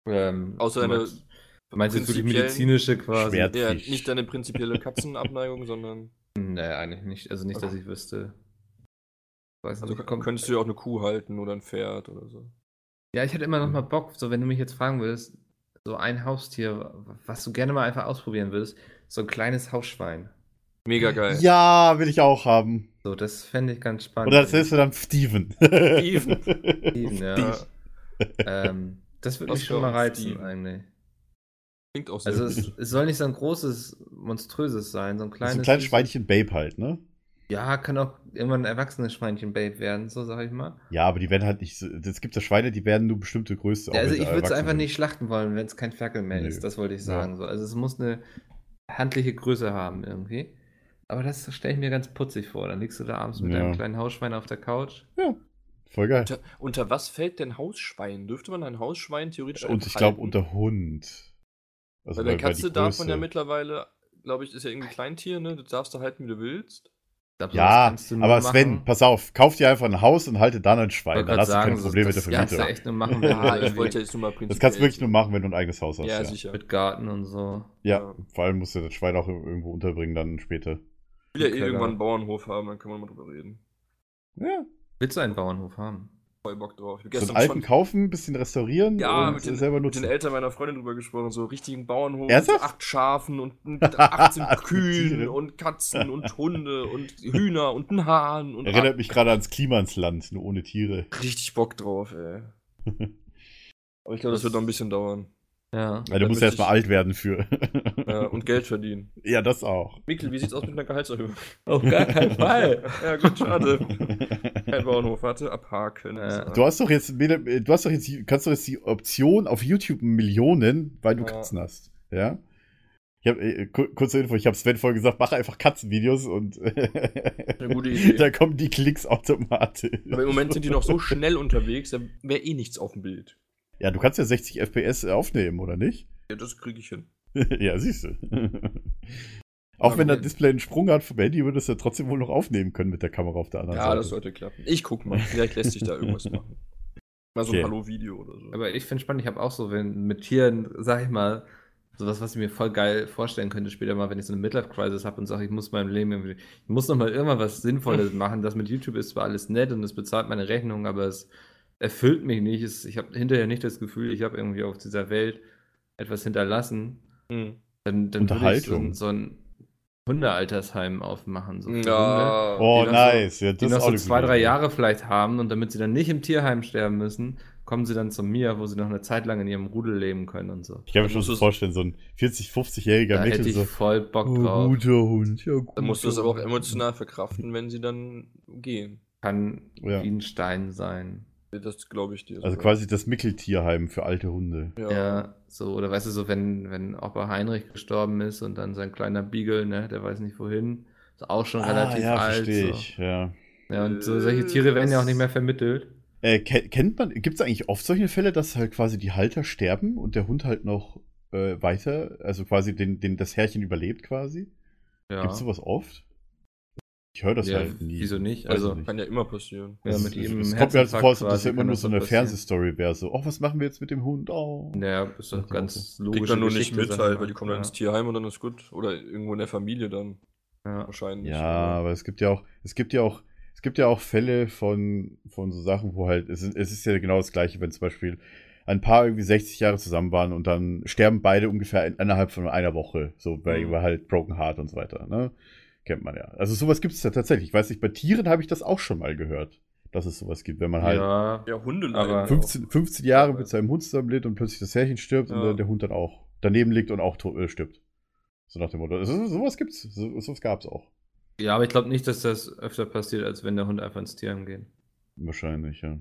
Ähm, Außer du eine meinst- Du meinst jetzt wirklich medizinische quasi? Ja, nicht deine prinzipielle Katzenabneigung, sondern. Nee, eigentlich nicht. Also nicht, dass ich wüsste. Weiß Also nicht, könntest du ja auch eine Kuh halten oder ein Pferd oder so. Ja, ich hätte immer noch mal Bock, so wenn du mich jetzt fragen würdest, so ein Haustier, was du gerne mal einfach ausprobieren würdest, so ein kleines Hausschwein. Mega geil. Ja, will ich auch haben. So, das fände ich ganz spannend. Oder das heißt dann Steven. Steven. [LAUGHS] Steven, ja. ähm, das würde Was mich schon mal reizen, Steven. eigentlich. Klingt auch sehr Also es, es soll nicht so ein großes, monströses sein, so ein kleines. so ein kleines Schweinchen Babe halt, ne? Ja, kann auch irgendwann ein erwachsenes Schweinchen-Babe werden, so sag ich mal. Ja, aber die werden halt nicht. Es gibt ja Schweine, die werden nur bestimmte Größe. Ja, also ich würde es einfach nicht schlachten wollen, wenn es kein Ferkel mehr Nö. ist. Das wollte ich Ja. sagen. So. Also es muss eine handliche Größe haben irgendwie. Aber das stelle ich mir ganz putzig vor. Dann liegst du da abends mit Ja. deinem kleinen Hausschwein auf der Couch. Ja, voll geil. Unter, unter was fällt denn Hausschwein? Dürfte man ein Hausschwein theoretisch Und ich glaube unter Hund. Also Bei der Katze darf man ja mittlerweile, glaube ich, ist ja irgendwie Kleintier, ne? Das darfst du halten, wie du willst. Glaub, Ja, aber Sven, machen. pass auf, kauf dir einfach ein Haus und halte dann ein Schwein. Dann hast du keine sagen, Probleme mit der das kannst du Vermietung. echt nur machen, [LAUGHS] wenn Ja, du ich wollte jetzt nur mal. Das kannst du wirklich nur machen, wenn du ein eigenes Haus hast. Ja, Ja, sicher. mit Garten und so. ja. Ja. vor allem musst du das Schwein auch irgendwo unterbringen dann später. Ich will ja eh irgendwann einen Bauernhof haben, dann können wir mal drüber reden. Ja. Willst du einen Bauernhof haben? Voll Bock drauf. Ich So einen alten kaufen, ein bisschen restaurieren ja, und mit den, selber mit nutzen. den Eltern meiner Freundin drüber gesprochen, so richtigen Bauernhof Ernsthaft? mit acht Schafen und [LAUGHS] mit 18 Tiere. Kühen und Katzen und Hunde und Hühner und einen Hahn und Erinnert mich gerade ans Klimansland, nur ohne Tiere. richtig Bock drauf, ey. [LAUGHS] Aber ich glaube, das wird noch ein bisschen dauern. Ja. Ja, du musst ja erstmal ich- alt werden für. Ja, und Geld verdienen. [LAUGHS] ja, das auch. Mikkel, wie sieht's aus mit einer Gehaltserhöhung? Auf gar keinen Fall. ja, gut, schade. [LAUGHS] Kein Bauernhof, warte, abhaken. Ja. Du hast doch jetzt, du hast doch jetzt, kannst doch jetzt die Option auf YouTube Millionen, weil du Ja. Katzen hast. Ja? Ich habe äh, ku- kurze Info, ich habe Sven vorhin gesagt, mach einfach Katzenvideos und Eine gute [LAUGHS] Idee. da kommen die Klicks automatisch. Aber im Moment sind die noch so schnell unterwegs, da wäre eh nichts auf dem Bild. Ja, du kannst ja 60 FPS aufnehmen, oder nicht? [LAUGHS] Ja, das kriege ich hin. ja, siehst du. [LAUGHS] Auch Ja, wenn das. Display einen Sprung hat vom Handy, würdest du ja trotzdem wohl noch aufnehmen können mit der Kamera auf der anderen Ja, Seite. das sollte klappen. Ich guck mal, vielleicht lässt sich da irgendwas [LAUGHS] machen. Mal so Okay. ein Hallo-Video oder so. Aber ich finde spannend, ich habe auch so, wenn mit Tieren, sag ich mal, sowas, was ich mir voll geil vorstellen könnte, später mal, wenn ich so eine Midlife-Crisis habe und sage, ich muss meinem Leben irgendwie, ich muss noch mal irgendwann was Sinnvolles machen. Das mit YouTube ist zwar alles nett und es bezahlt meine Rechnung, aber es erfüllt mich nicht. Es, ich habe hinterher nicht das Gefühl, ich habe irgendwie auf dieser Welt etwas hinterlassen. Hm. Dann, dann würde ich so, Unterhaltung. ein- so ein Hundealtersheim aufmachen. So für Hunde, Ja. Oh, nice. ja, das die ist noch so zwei, drei. Jahre vielleicht haben und damit sie dann nicht im Tierheim sterben müssen, kommen sie dann zu mir, wo sie noch eine Zeit lang in ihrem Rudel leben können und so. Ich kann mir schon so vorstellen, so ein 40, 50-jähriger Da hätte Mädchen ich so. voll Bock Oh, drauf. guter Hund, ja gut. Dann musst du es aber auch emotional verkraften, wenn sie dann gehen. Kann Ja. wie ein Stein sein. Das glaube ich dir. Also sogar. quasi das Mickeltierheim für alte Hunde. Ja. Ja. so, oder weißt du, so, wenn, wenn Opa Heinrich gestorben ist und dann sein kleiner Beagle, ne, der weiß nicht wohin, ist auch schon relativ ah, ja, alt. verstehe So. ich, ja. Ja, und so, solche Tiere werden ja auch nicht mehr vermittelt. Äh, ke- kennt man, gibt es eigentlich oft solche Fälle, dass halt quasi die Halter sterben und der Hund halt noch äh, weiter, also quasi den, den, das Herrchen überlebt quasi? Ja. Gibt's sowas oft? Ich höre das Ja, halt nie. wieso nicht? Weiß Also- ich nicht. Kann ja immer passieren. Ja, mit jedem Es kommt mir halt so vor, als ob das ja immer nur so eine passieren. Fernsehstory wäre. So, oh, was machen wir jetzt mit dem Hund? Oh. Naja, ist doch ganz Kriegt logisch. man nur nicht mit halt, weil die kommen dann ins Tierheim und dann ist gut. Oder irgendwo in der Familie dann Ja. wahrscheinlich. Ja, aber es gibt ja auch, es gibt ja auch, es gibt ja auch Fälle von, von so Sachen, wo halt, es ist, es ist ja genau das Gleiche, wenn zum Beispiel ein Paar irgendwie 60 Jahre zusammen waren und dann sterben beide ungefähr in, innerhalb von einer Woche, so bei Mhm. halt Broken Heart und so weiter, ne? Kennt man ja. Also sowas gibt es ja tatsächlich. Ich weiß nicht, bei Tieren habe ich das auch schon mal gehört, dass es sowas gibt, wenn man halt Ja, Ja, Hunde Aber leiden 15, 15 Jahre mit seinem Hund zusammenlebt und plötzlich das Härchen stirbt und Ja. dann der Hund dann auch daneben liegt und auch to- äh, stirbt. So nach dem Motto. So, sowas gibt's. So, sowas gab's auch. ja, aber ich glaube nicht, dass das öfter passiert, als wenn der Hund einfach ins Tierheim geht. Wahrscheinlich, ja.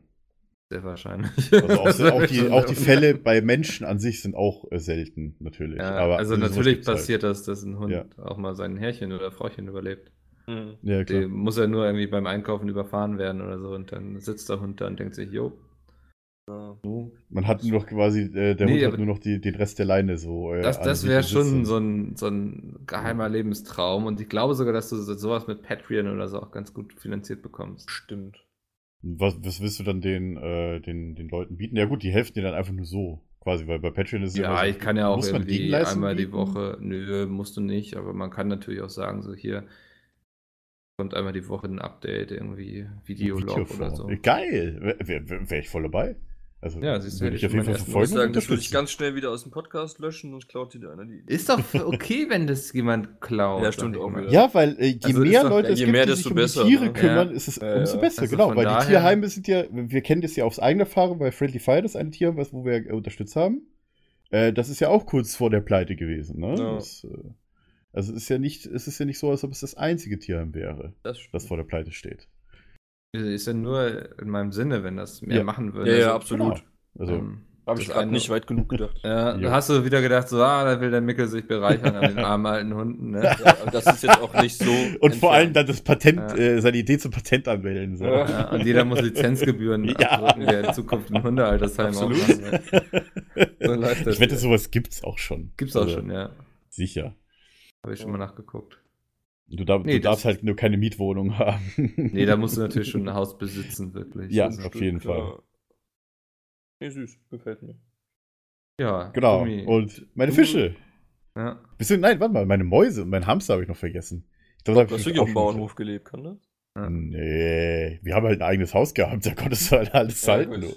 Sehr wahrscheinlich. Also auch, [LAUGHS] auch, die, auch die Fälle bei Menschen an sich sind auch äh, selten, natürlich. Ja, Aber also natürlich gibt's halt. passiert das, dass ein Hund Ja. auch mal sein Herrchen oder Frauchen überlebt. Mhm. Ja, klar. Der muss ja nur irgendwie beim Einkaufen überfahren werden oder so und dann sitzt der Hund da und denkt sich, jo. Man hat nur noch quasi, äh, der Nee, Hund hat nur noch die, den Rest der Leine so. Äh, Das, das wäre schon so ein, so ein geheimer Lebenstraum und ich glaube sogar, dass du so- sowas mit Patreon oder so auch ganz gut finanziert bekommst. Stimmt. Was, was willst du dann den, äh, den, den Leuten bieten? Ja, gut, die helfen dir dann einfach nur so, quasi, weil bei Patreon ist es Ja, immer so, ich kann ja auch irgendwie einmal die bieten? Woche, nö, musst du nicht, aber man kann natürlich auch sagen, so hier kommt einmal die Woche ein Update, irgendwie Videolog Videoform. oder so. Geil, wäre wär, wär, wär ich voll dabei. Also, Ja, siehst du, würde hätte ich ich auf jeden Fall Ich verfolgen und sagen, das würde ich ganz schnell wieder aus dem Podcast löschen und klaut dir einer die. Ist doch okay, wenn das jemand klaut. Ja, stimmt ich auch wieder. Ja, weil äh, je Also mehr doch- Leute ja, es je gibt, mehr, die sich um besser, die Tiere ne? kümmern, Ja. ist es Ja, umso besser. Also genau, weil daher- die Tierheime sind ja, wir kennen das ja aus eigener Erfahrung bei Friendly Fire, das eine Tierheim, was wo wir äh, unterstützt haben. Äh, das ist ja auch kurz vor der Pleite gewesen. Ne? Ja. Das, äh, also es ist ja nicht, es ist ja nicht so, als ob es das einzige Tierheim wäre, Das das vor der Pleite steht. Ist ja nur in meinem Sinne, wenn das mehr Ja. machen würde. ja, ja, Also, absolut. Also ähm, Habe ich gerade nicht weit genug gedacht. Ja, Jo. da hast du wieder gedacht, so, ah, da will der Mickel sich bereichern an den [LAUGHS] armen alten Hunden, ne? Ja, das ist jetzt auch nicht so. [LAUGHS] und vor allem entfernt. dann das Patent, Ja. äh, seine Idee zum Patent anmelden. So. Ja. Ja, und jeder muss Lizenzgebühren [LAUGHS] Ja. abdrücken, der in Zukunft ein Hundealtersheim Absolut. aufmachen will. So läuft das ich wette, hier. sowas gibt's auch schon. Gibt's auch Also, schon, ja. Sicher. Habe ich schon mal nachgeguckt. Du, darf, Nee, du darfst halt nur keine Mietwohnung [LAUGHS] haben. Nee, da musst du natürlich schon ein Haus besitzen, wirklich. Ja. Auf jeden Fall. Nee, süß. Gefällt mir. ja Genau. Gummi. Und meine Du- Fische. ja. Bisschen, nein, warte mal, meine Mäuse und mein Hamster habe ich noch vergessen. Ich glaube, Du hast wirklich auf dem Bauernhof gelebt, kann das? Nee, wir haben halt ein eigenes Haus gehabt, [LAUGHS] da konntest du halt alles Ja, halten. du.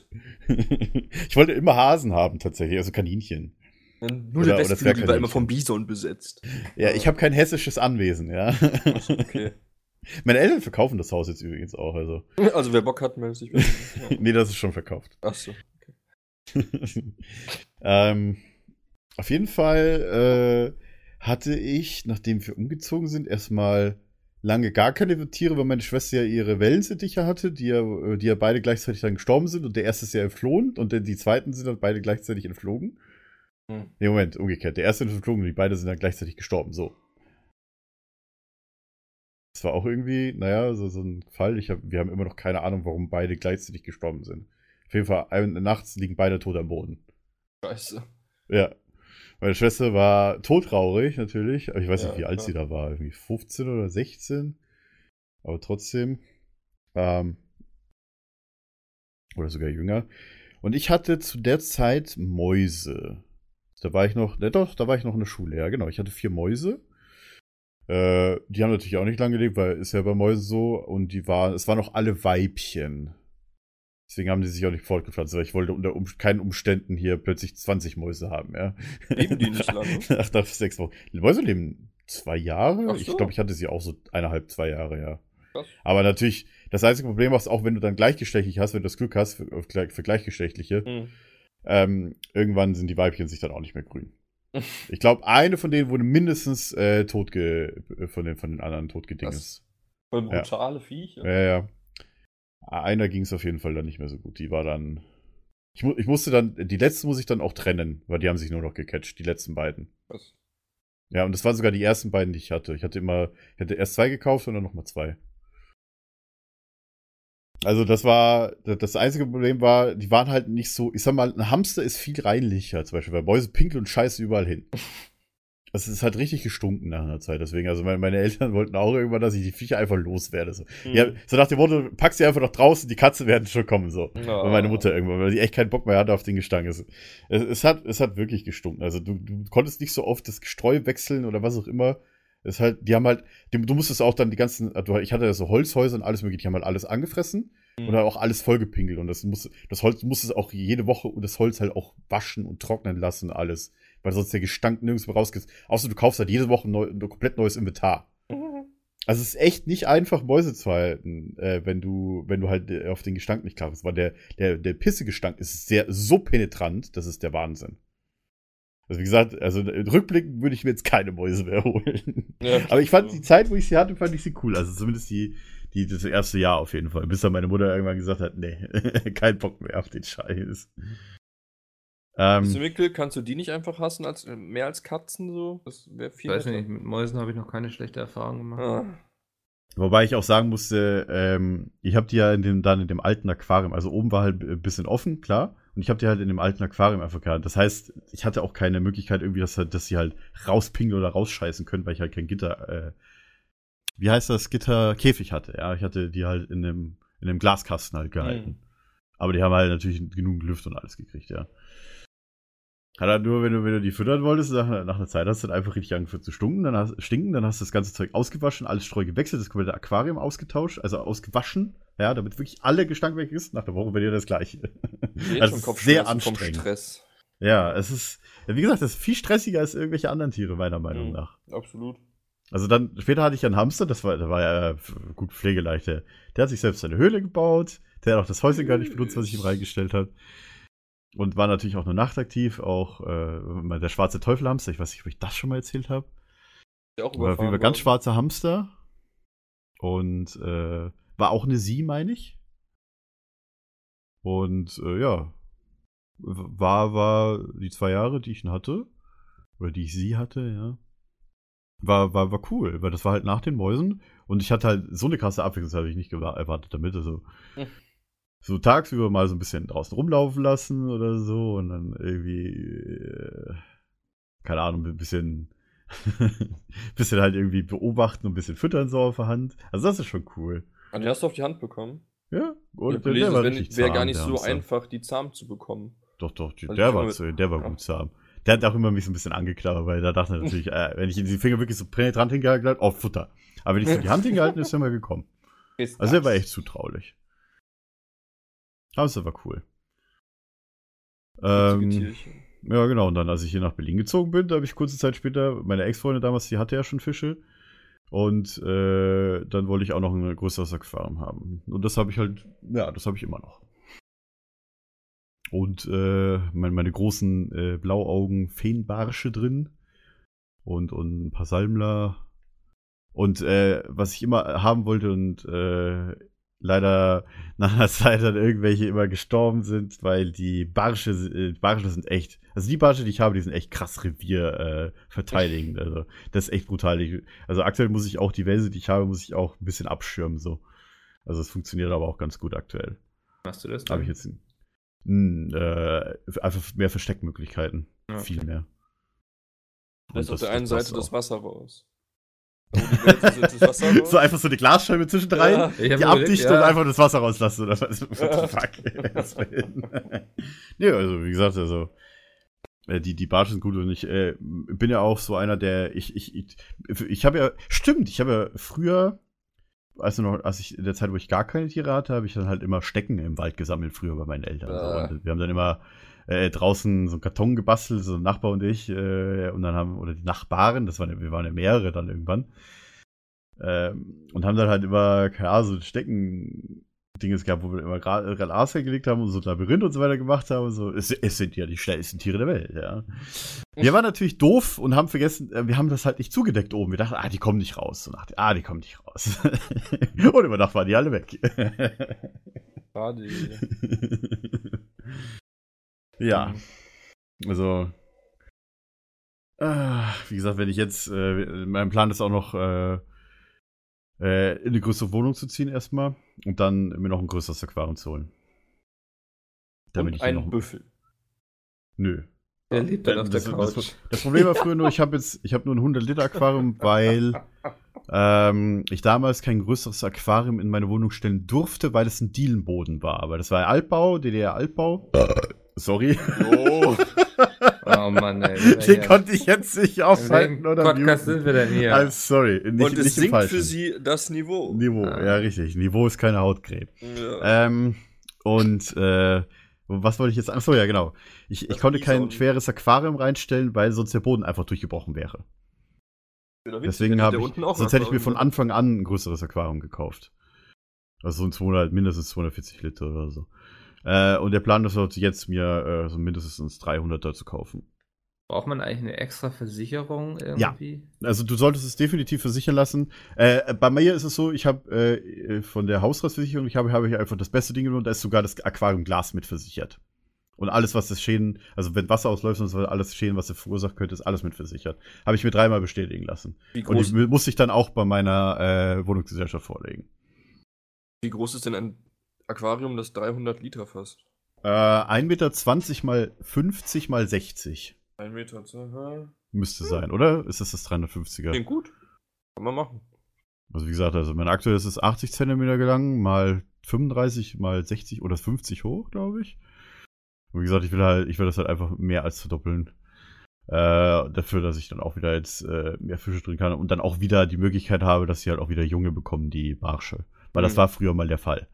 [LAUGHS] ich wollte immer Hasen haben, tatsächlich, also Kaninchen. Nur Oder- der Westflügel war immer vom Bison besetzt. Ja, Ah. ich habe kein hessisches Anwesen, ja. Achso, okay. [LAUGHS] Meine Eltern verkaufen das Haus jetzt übrigens auch, also. [LAUGHS] Also wer Bock hat, meldet sich. [LAUGHS] Ja. nee, das ist schon verkauft. Achso. ähm, auf jeden Fall äh, hatte ich, nachdem wir umgezogen sind, erstmal lange gar keine Tiere, weil meine Schwester ja ihre Wellensittiche hatte, die ja, äh, die ja beide gleichzeitig dann gestorben sind und der erste ist ja entflohen und dann die zweiten sind dann beide gleichzeitig entflogen. Hm. Nee, Moment, umgekehrt. Der erste ist entflogen und die beiden sind dann gleichzeitig gestorben, so. Das war auch irgendwie, naja, so, so ein Fall. Ich hab, wir haben immer noch keine Ahnung, warum beide gleichzeitig gestorben sind. Auf jeden Fall, ein, nachts liegen beide tot am Boden. Scheiße. Ja. Meine Schwester war todtraurig, natürlich. Aber ich weiß Ja, nicht, wie alt klar. sie da war. Irgendwie 15 oder 16. Aber trotzdem. Ähm, oder sogar jünger. Und ich hatte zu der Zeit Mäuse. Da war ich noch, ne, doch, da war ich noch in der Schule, ja, genau. Ich hatte vier Mäuse. Äh, die haben natürlich auch nicht lange gelebt, weil ist ja bei Mäusen so. Und die waren, es waren noch alle Weibchen. Deswegen haben die sich auch nicht fortgepflanzt, weil ich wollte unter um, keinen Umständen hier plötzlich 20 Mäuse haben, ja. Leben die nicht lange? [LAUGHS] Nach, nach sechs Wochen. Die Mäuse leben zwei Jahre. Ach Ich so. glaube, ich hatte sie auch so eineinhalb, zwei Jahre, ja. Krass. Aber natürlich, das einzige Problem ist, auch wenn du dann gleichgeschlechtlich hast, wenn du das Glück hast für, für, gleich- für gleichgeschlechtliche, Hm. Ähm, irgendwann sind die Weibchen sich dann auch nicht mehr grün. Ich glaube, eine von denen wurde mindestens äh, totge von den, von den anderen totgedinges. Voll brutale Viecher. Ja, ja. Einer ging es auf jeden Fall dann nicht mehr so gut. Die war dann. Ich, mu ich musste dann, die letzte muss ich dann auch trennen, weil die haben sich nur noch gecatcht, die letzten beiden. Was? Ja, und das waren sogar die ersten beiden, die ich hatte. Ich hatte immer, ich hatte erst zwei gekauft und dann nochmal zwei. Also das war, das einzige Problem war, die waren halt nicht so, ich sag mal, ein Hamster ist viel reinlicher, zum Beispiel, weil Mäuse pinkeln und scheißen überall hin. [LAUGHS] Das ist halt richtig gestunken nach einer Zeit. Deswegen, also meine, meine Eltern [LAUGHS] wollten auch irgendwann, dass ich die Viecher einfach loswerde. So. Hm. Ja, so nach dem Motto, pack sie einfach noch draußen, die Katzen werden schon kommen, so. Ja. Weil meine Mutter irgendwann, weil sie echt keinen Bock mehr hatte auf den Gestank. Es, es, es, hat, es hat wirklich gestunken. Also du, du konntest nicht so oft das Gestreu wechseln oder was auch immer. Ist halt, die haben halt, du musstest auch dann die ganzen, du- ich hatte ja so Holzhäuser und alles mögliche, die haben halt alles angefressen Hm. und dann auch alles vollgepinkelt. Und das muss, das Holz musstest auch jede Woche und das Holz halt auch waschen und trocknen lassen, alles. Weil sonst der Gestank nirgends mehr rausgeht. Außer du kaufst halt jede Woche ein, neu, ein komplett neues Inventar. Also es ist echt nicht einfach, Mäuse zu halten, äh, wenn du, wenn du halt äh, auf den Gestank nicht klar bist. Weil der, der, der Pissegestank ist sehr, so penetrant, das ist der Wahnsinn. Also wie gesagt, also rückblickend würde ich mir jetzt keine Mäuse mehr holen. Ja, Aber ich fand die Zeit, wo ich sie hatte, fand ich sie cool. Also zumindest die, die, das erste Jahr auf jeden Fall. Bis dann meine Mutter irgendwann gesagt hat, nee, [LAUGHS] kein Bock mehr auf den Scheiß. Bist du, Ähm, Mikkel, kannst du die nicht einfach hassen, als, äh, mehr als Katzen so? Das wäre Ich viel weiß nicht, mit Mäusen habe ich noch keine schlechte Erfahrung gemacht. Ah. Wobei ich auch sagen musste, ähm, ich habe die ja in dem, dann in dem alten Aquarium, also oben war halt ein bisschen offen, klar. Und ich habe die halt in dem alten Aquarium einfach gehabt. Das heißt, ich hatte auch keine Möglichkeit irgendwie, dass, dass sie halt rauspingeln oder rausscheißen können, weil ich halt kein Gitter, äh, wie heißt das, Gitter, Käfig hatte. Ja, ich hatte die halt in einem, in einem Glaskasten halt gehalten. Aber die haben halt natürlich genug Luft und alles gekriegt, ja. Hat halt nur, wenn du, wenn du die füttern wolltest, nach, nach einer Zeit hast du dann einfach richtig angefangen zu stinken, dann hast, stinken, dann hast du das ganze Zeug ausgewaschen, alles Streu gewechselt, das komplette Aquarium ausgetauscht, also ausgewaschen, ja, damit wirklich alle Gestank weg ist. Nach der Woche bei dir das gleiche. Ich Das [LAUGHS] schon ist sehr anstrengend. Stress. Ja, es ist, ja, wie gesagt, das ist viel stressiger als irgendwelche anderen Tiere, meiner Meinung Mhm. nach. Absolut. Also dann, später hatte ich einen Hamster, das war, der war ja gut pflegeleicht. Der, hat sich selbst seine Höhle gebaut, der hat auch das Häuschen gar nicht benutzt, was ich ihm reingestellt habe. Und war natürlich auch nur nachtaktiv, auch äh, der schwarze Teufelhamster, ich weiß nicht, ob ich das schon mal erzählt habe. Der auch War überfahren ganz worden. schwarzer Hamster. Und äh, war auch eine Sie, meine ich. Und äh, ja, war, war die zwei Jahre, die ich ihn hatte, oder die ich sie hatte, ja, war, war, war cool, weil das war halt nach den Mäusen und ich hatte halt so eine krasse Abwechslung, das habe ich nicht erwartet damit. Also so tagsüber mal so ein bisschen draußen rumlaufen lassen oder so und dann irgendwie, äh, keine Ahnung, ein bisschen, [LAUGHS] bisschen halt irgendwie beobachten und ein bisschen füttern so auf der Hand. Also das ist schon cool. Und die hast du auf die Hand bekommen. Ja, und hab gelesen, es wäre richtig wär zahm, gar nicht der so Hamster. einfach, die zahm zu bekommen. Doch, doch, die, Also der, war, zu- der war Ja. gut zahm. Der hat auch immer mich so ein bisschen angeklappert, weil da dachte er natürlich, [LAUGHS] äh, wenn ich in die Finger wirklich so penetrant hingehalten habe, oh, Futter. Aber wenn ich so die Hand hingehalten ist, ist er mal gekommen. [LAUGHS] Ist Also der war echt zutraulich. Hamster war cool. Ähm, ja, genau. Und dann, als ich hier nach Berlin gezogen bin, da habe ich kurze Zeit später, meine Ex-Freundin damals, die hatte ja schon Fische. Und äh, dann wollte ich auch noch ein größeres Aquarium haben. Und das habe ich halt, ja, das habe ich immer noch. Und äh, meine, meine großen äh, Blauaugen Feenbarsche drin. Und, und ein paar Salmler. Und äh, was ich immer haben wollte und äh, leider nach einer [LAUGHS] Zeit dann irgendwelche immer gestorben sind, weil die Barsche, äh, Barsche sind echt, also die Barsche, die ich habe, die sind echt krass Revier äh, verteidigend. Also das ist echt brutal. Ich, also aktuell muss ich auch die Welse, die ich habe, muss ich auch ein bisschen abschirmen so. Also es funktioniert aber auch ganz gut aktuell. Machst du das? Habe ich jetzt mh, äh, einfach mehr Versteckmöglichkeiten, Ja, okay. viel mehr. Lässt auf der einen Seite das Wasser raus. So einfach so eine Glasscheibe zwischendrin, Ja. Die überlegt, abdichten ja. und einfach das Wasser rauslassen oder was? [LAUGHS] Ja. fuck? Nee, also wie gesagt, also äh, die, die Barsche sind gut und ich äh, bin ja auch so einer, der ich, ich, ich, ich habe ja, stimmt, ich habe ja früher, also noch, als ich in der Zeit, wo ich gar keine Tiere hatte, habe ich dann halt immer Stecken im Wald gesammelt, früher bei meinen Eltern. Ah. So. Wir haben dann immer äh, draußen so einen Karton gebastelt, so ein Nachbar und ich, äh, und dann haben, oder die Nachbarn, das waren wir waren ja mehrere dann irgendwann. Ähm, und haben dann halt immer, keine Ahnung, so Stecken. Dinges gehabt, wo wir immer Gra- Gras hingelegt haben und so ein Labyrinth und so weiter gemacht haben und so. Es, es sind ja die schnellsten Tiere der Welt, ja. Wir waren natürlich doof und haben vergessen, äh, wir haben das halt nicht zugedeckt oben. Wir dachten, ah, die kommen nicht raus. Und dachte, ah, die kommen nicht raus. [LAUGHS] und über Nacht waren die alle weg. Schade. [LAUGHS] ja, also. ah, Wie gesagt, wenn ich jetzt, äh, mein Plan ist auch noch, äh, äh, in eine größere Wohnung zu ziehen erstmal und dann mir noch ein größeres Aquarium zu holen. Damit Und ich hier ein noch. Büffel. Nö. Der lebt dann auf der das, Couch. Das, das Problem war früher nur, ich habe jetzt, ich habe nur ein 100 Liter Aquarium, [LAUGHS] weil ähm, ich damals kein größeres Aquarium in meine Wohnung stellen durfte, weil es ein Dielenboden war. Aber das war Altbau, DDR-Altbau. Sorry, Oh. [LAUGHS] Oh Mann, ey. den konnte ich jetzt nicht aufhalten oder Podcast muten. sind wir denn hier? I'm sorry, nicht, Und es nicht sinkt Falschen. für sie das Niveau. Niveau, Ah. ja richtig. Niveau ist keine Hautcreme. Ja. Ähm, und äh, was wollte ich jetzt? Achso, ja, genau. Ich, ich konnte kein schweres Aquarium reinstellen, weil sonst der Boden einfach durchgebrochen wäre. Deswegen habe ich, unten auch sonst hätte ich mir von Aquarium. Anfang an ein größeres Aquarium gekauft. Also so ein 200, mindestens 240 Liter oder so. Äh, und der Plan ist jetzt mir äh, so mindestens 300er zu kaufen. Braucht man eigentlich eine extra Versicherung irgendwie? Also du solltest es definitiv versichern lassen. Äh, bei mir ist es so, ich habe äh, von der Hausratsversicherung, ich habe habe ich einfach das beste Ding genommen, da ist sogar das Aquarium Glas mit versichert. Und alles, was das Schäden, also wenn Wasser ausläuft und so, alles Schäden, was er verursacht könnte, ist alles mit versichert. Habe ich mir dreimal bestätigen lassen. Wie Und groß, die musste ich dann auch bei meiner äh, Wohnungsgesellschaft vorlegen. wie groß ist denn ein Aquarium, das 300 Liter fasst? Äh, 1,20 Meter mal 50 mal 60 Ein Meter. Aha. müsste sein, oder? Ist das das 350er? Klingt gut. Kann man machen. Also wie gesagt, also mein aktuelles ist 80 Zentimeter gelang, mal 35, mal 60 oder 50 hoch, glaube ich. Und wie gesagt, ich will halt, ich will das halt einfach mehr als verdoppeln. Äh, dafür, dass ich dann auch wieder jetzt äh, mehr Fische drin kann und dann auch wieder die Möglichkeit habe, dass sie halt auch wieder Junge bekommen, die Barsche. Weil das Mhm. war früher mal der Fall.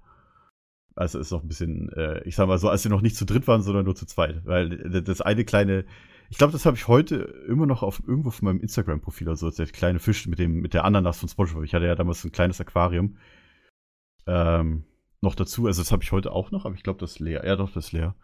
Also ist noch ein bisschen, äh, ich sag mal so, als sie noch nicht zu dritt waren, sondern nur zu zweit. Weil das eine kleine, ich glaube, das habe ich heute immer noch auf irgendwo auf meinem Instagram-Profil, also der kleine Fisch mit dem, mit der Ananas von SpongeBob. Ich hatte ja damals so ein kleines Aquarium. Ähm, noch dazu, also das habe ich heute auch noch, aber ich glaube, das ist leer. Ja, doch, das ist leer.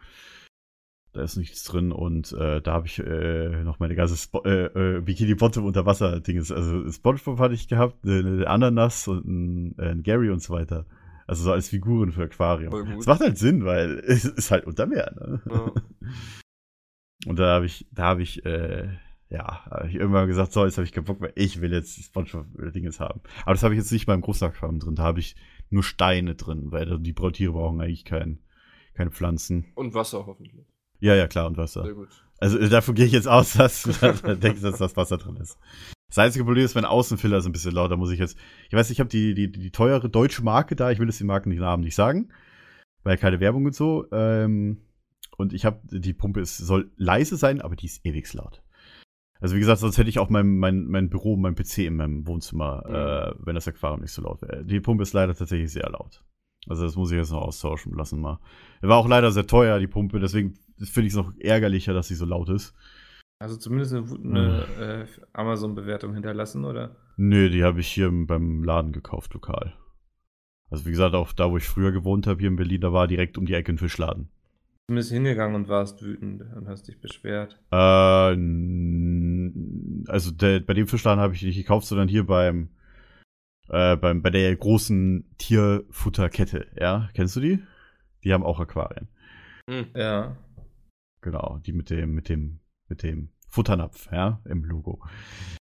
Da ist nichts drin und äh, da habe ich äh, noch meine ganze Spo äh, äh, Bikini Bottom unter Wasser Dinges. Also SpongeBob hatte ich gehabt, eine, eine Ananas und ein, äh, ein Gary und so weiter. Also so als Figuren für Aquarium. Das macht halt Sinn, weil [LAUGHS] es ist halt unter Meer. Ne? Ja. [LAUGHS] Und da habe ich, da habe ich, äh, ja, hab ich irgendwann gesagt, so, jetzt habe ich keinen Bock mehr, ich will jetzt SpongeBob-Dinges haben. Aber das habe ich jetzt nicht beim Großaquarium drin, da habe ich nur Steine drin, weil die Brautiere brauchen eigentlich kein, keine Pflanzen. Und Wasser hoffentlich. Ja, ja, klar, und Wasser. Sehr gut. Also äh, davon gehe ich jetzt aus, [LAUGHS] dass du denkst, dass das Wasser drin ist. Das einzige Problem ist, mein Außenfiller ist ein bisschen lauter, muss ich jetzt. Ich weiß, ich habe die, die, die teure deutsche Marke da, ich will jetzt die Markennamen nicht sagen, weil keine Werbung und so. Ähm, und ich habe, die Pumpe ist, soll leise sein, aber die ist ewig laut. Also wie gesagt, sonst hätte ich auch mein, mein, mein Büro, mein PC in meinem Wohnzimmer, äh, wenn das Aquarium nicht so laut wäre. Die Pumpe ist leider tatsächlich sehr laut. Also das muss ich jetzt noch austauschen lassen mal. War auch leider sehr teuer, die Pumpe, deswegen finde ich es noch ärgerlicher, dass sie so laut ist. Also zumindest eine, eine äh, Amazon-Bewertung hinterlassen, oder? Nö, die habe ich hier beim Laden gekauft, lokal. Also wie gesagt, auch da, wo ich früher gewohnt habe, hier in Berlin, da war direkt um die Ecke ein Fischladen. Du bist hingegangen und warst wütend und hast dich beschwert. Äh, also der, bei dem Fischladen habe ich nicht gekauft, sondern hier beim, äh, beim bei der großen Tierfutterkette, ja? Kennst du die? Die haben auch Aquarien. Hm. Ja. Genau, die mit dem, mit dem, mit dem Futternapf, ja, im Logo.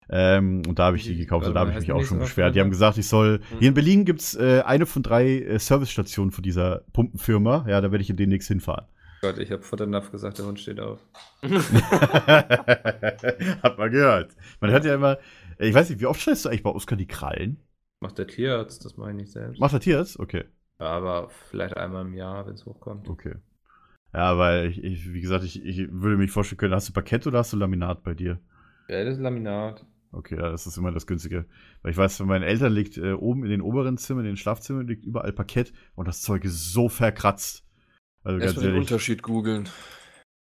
Ähm, und da habe ich die gekauft und da habe ich mich auch schon beschwert. Die haben gesagt, ich soll. Mhm. Hier in Berlin gibt's äh, eine von drei äh, Servicestationen von dieser Pumpenfirma. Ja, da werde ich demnächst hinfahren. Gott, ich habe Futternapf gesagt, der Hund steht auf. [LAUGHS] Hat man gehört. Man hört ja immer, ich weiß nicht, wie oft schneidest du eigentlich bei Oskar die Krallen? Macht der Tierarzt, das mache ich nicht selbst. Macht er Tierarzt? Okay. Aber vielleicht einmal im Jahr, wenn es hochkommt. Okay. Ja, weil ich, ich wie gesagt, ich, ich würde mich vorstellen können, hast du Parkett oder hast du Laminat bei dir? Ja, das ist Laminat. Okay, ja, das ist immer das Günstige. Weil ich weiß, bei meinen Eltern liegt äh, oben in den oberen Zimmern, in den Schlafzimmern, liegt überall Parkett und das Zeug ist so verkratzt. Also ganz Erstmal den ehrlich, Unterschied googeln.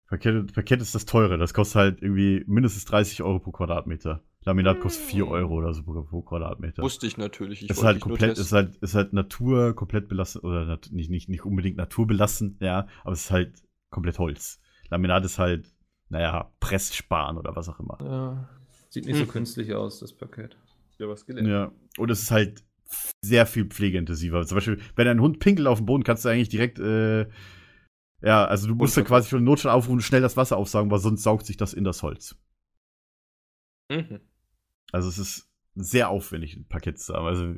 Parkett, Parkett ist das teure. Das kostet halt irgendwie mindestens 30 Euro pro Quadratmeter. Laminat kostet 4 Euro oder so pro, Quadratmeter. Wusste ich natürlich. Ich ist halt komplett, ist halt, ist halt Natur komplett belassen, oder nat nicht, nicht, nicht unbedingt naturbelassen, ja, aber es ist halt komplett Holz. Laminat ist halt, naja, Presssparen oder was auch immer. Ja. Sieht nicht so Hm. künstlich aus, das Paket. ja was gelernt. Ja, und es ist halt sehr viel pflegeintensiver. Zum Beispiel, wenn ein Hund pinkelt auf dem Boden, kannst du eigentlich direkt, äh, ja, also du musst dann Unter- quasi schon Notstand aufrufen und schnell das Wasser aufsaugen, weil sonst saugt sich das in das Holz. Mhm. Also es ist sehr aufwendig, ein Paket zu haben. Also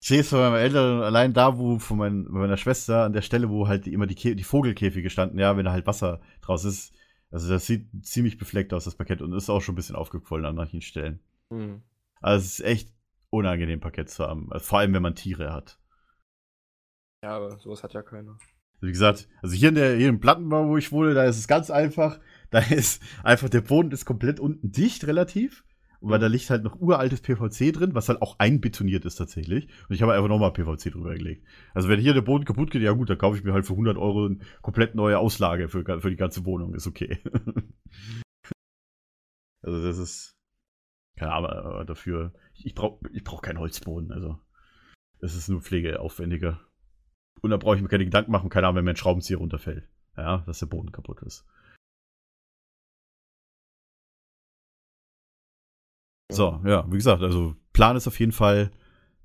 ich sehe es von meinen Eltern allein da, wo von mein, bei meiner Schwester an der Stelle, wo halt immer die, Kä- die Vogelkäfige standen, ja, wenn da halt Wasser draus ist. Also das sieht ziemlich befleckt aus, das Paket, und ist auch schon ein bisschen aufgequollen an manchen Stellen. Mhm. Also es ist echt unangenehm, Paket zu haben. Also vor allem, wenn man Tiere hat. Ja, aber sowas hat ja keiner. Wie gesagt, also hier in der hier im Plattenbau, wo ich wohne, da ist es ganz einfach. Da [LAUGHS] ist einfach der Boden ist komplett unten dicht relativ. Und weil da liegt halt noch uraltes PVC drin, was halt auch einbetoniert ist tatsächlich. Und ich habe einfach nochmal PVC drüber gelegt. Also wenn hier der Boden kaputt geht, ja gut, dann kaufe ich mir halt für 100 Euro eine komplett neue Auslage für, für die ganze Wohnung. Ist okay. [LAUGHS] also das ist, keine Ahnung, aber dafür, ich brauche ich brauch keinen Holzboden. Also es ist nur pflegeaufwendiger. Und da brauche ich mir keine Gedanken machen, keine Ahnung, wenn mir ein Schraubenzieher runterfällt. Ja, dass der Boden kaputt ist. So, ja, wie gesagt, also Plan ist auf jeden Fall,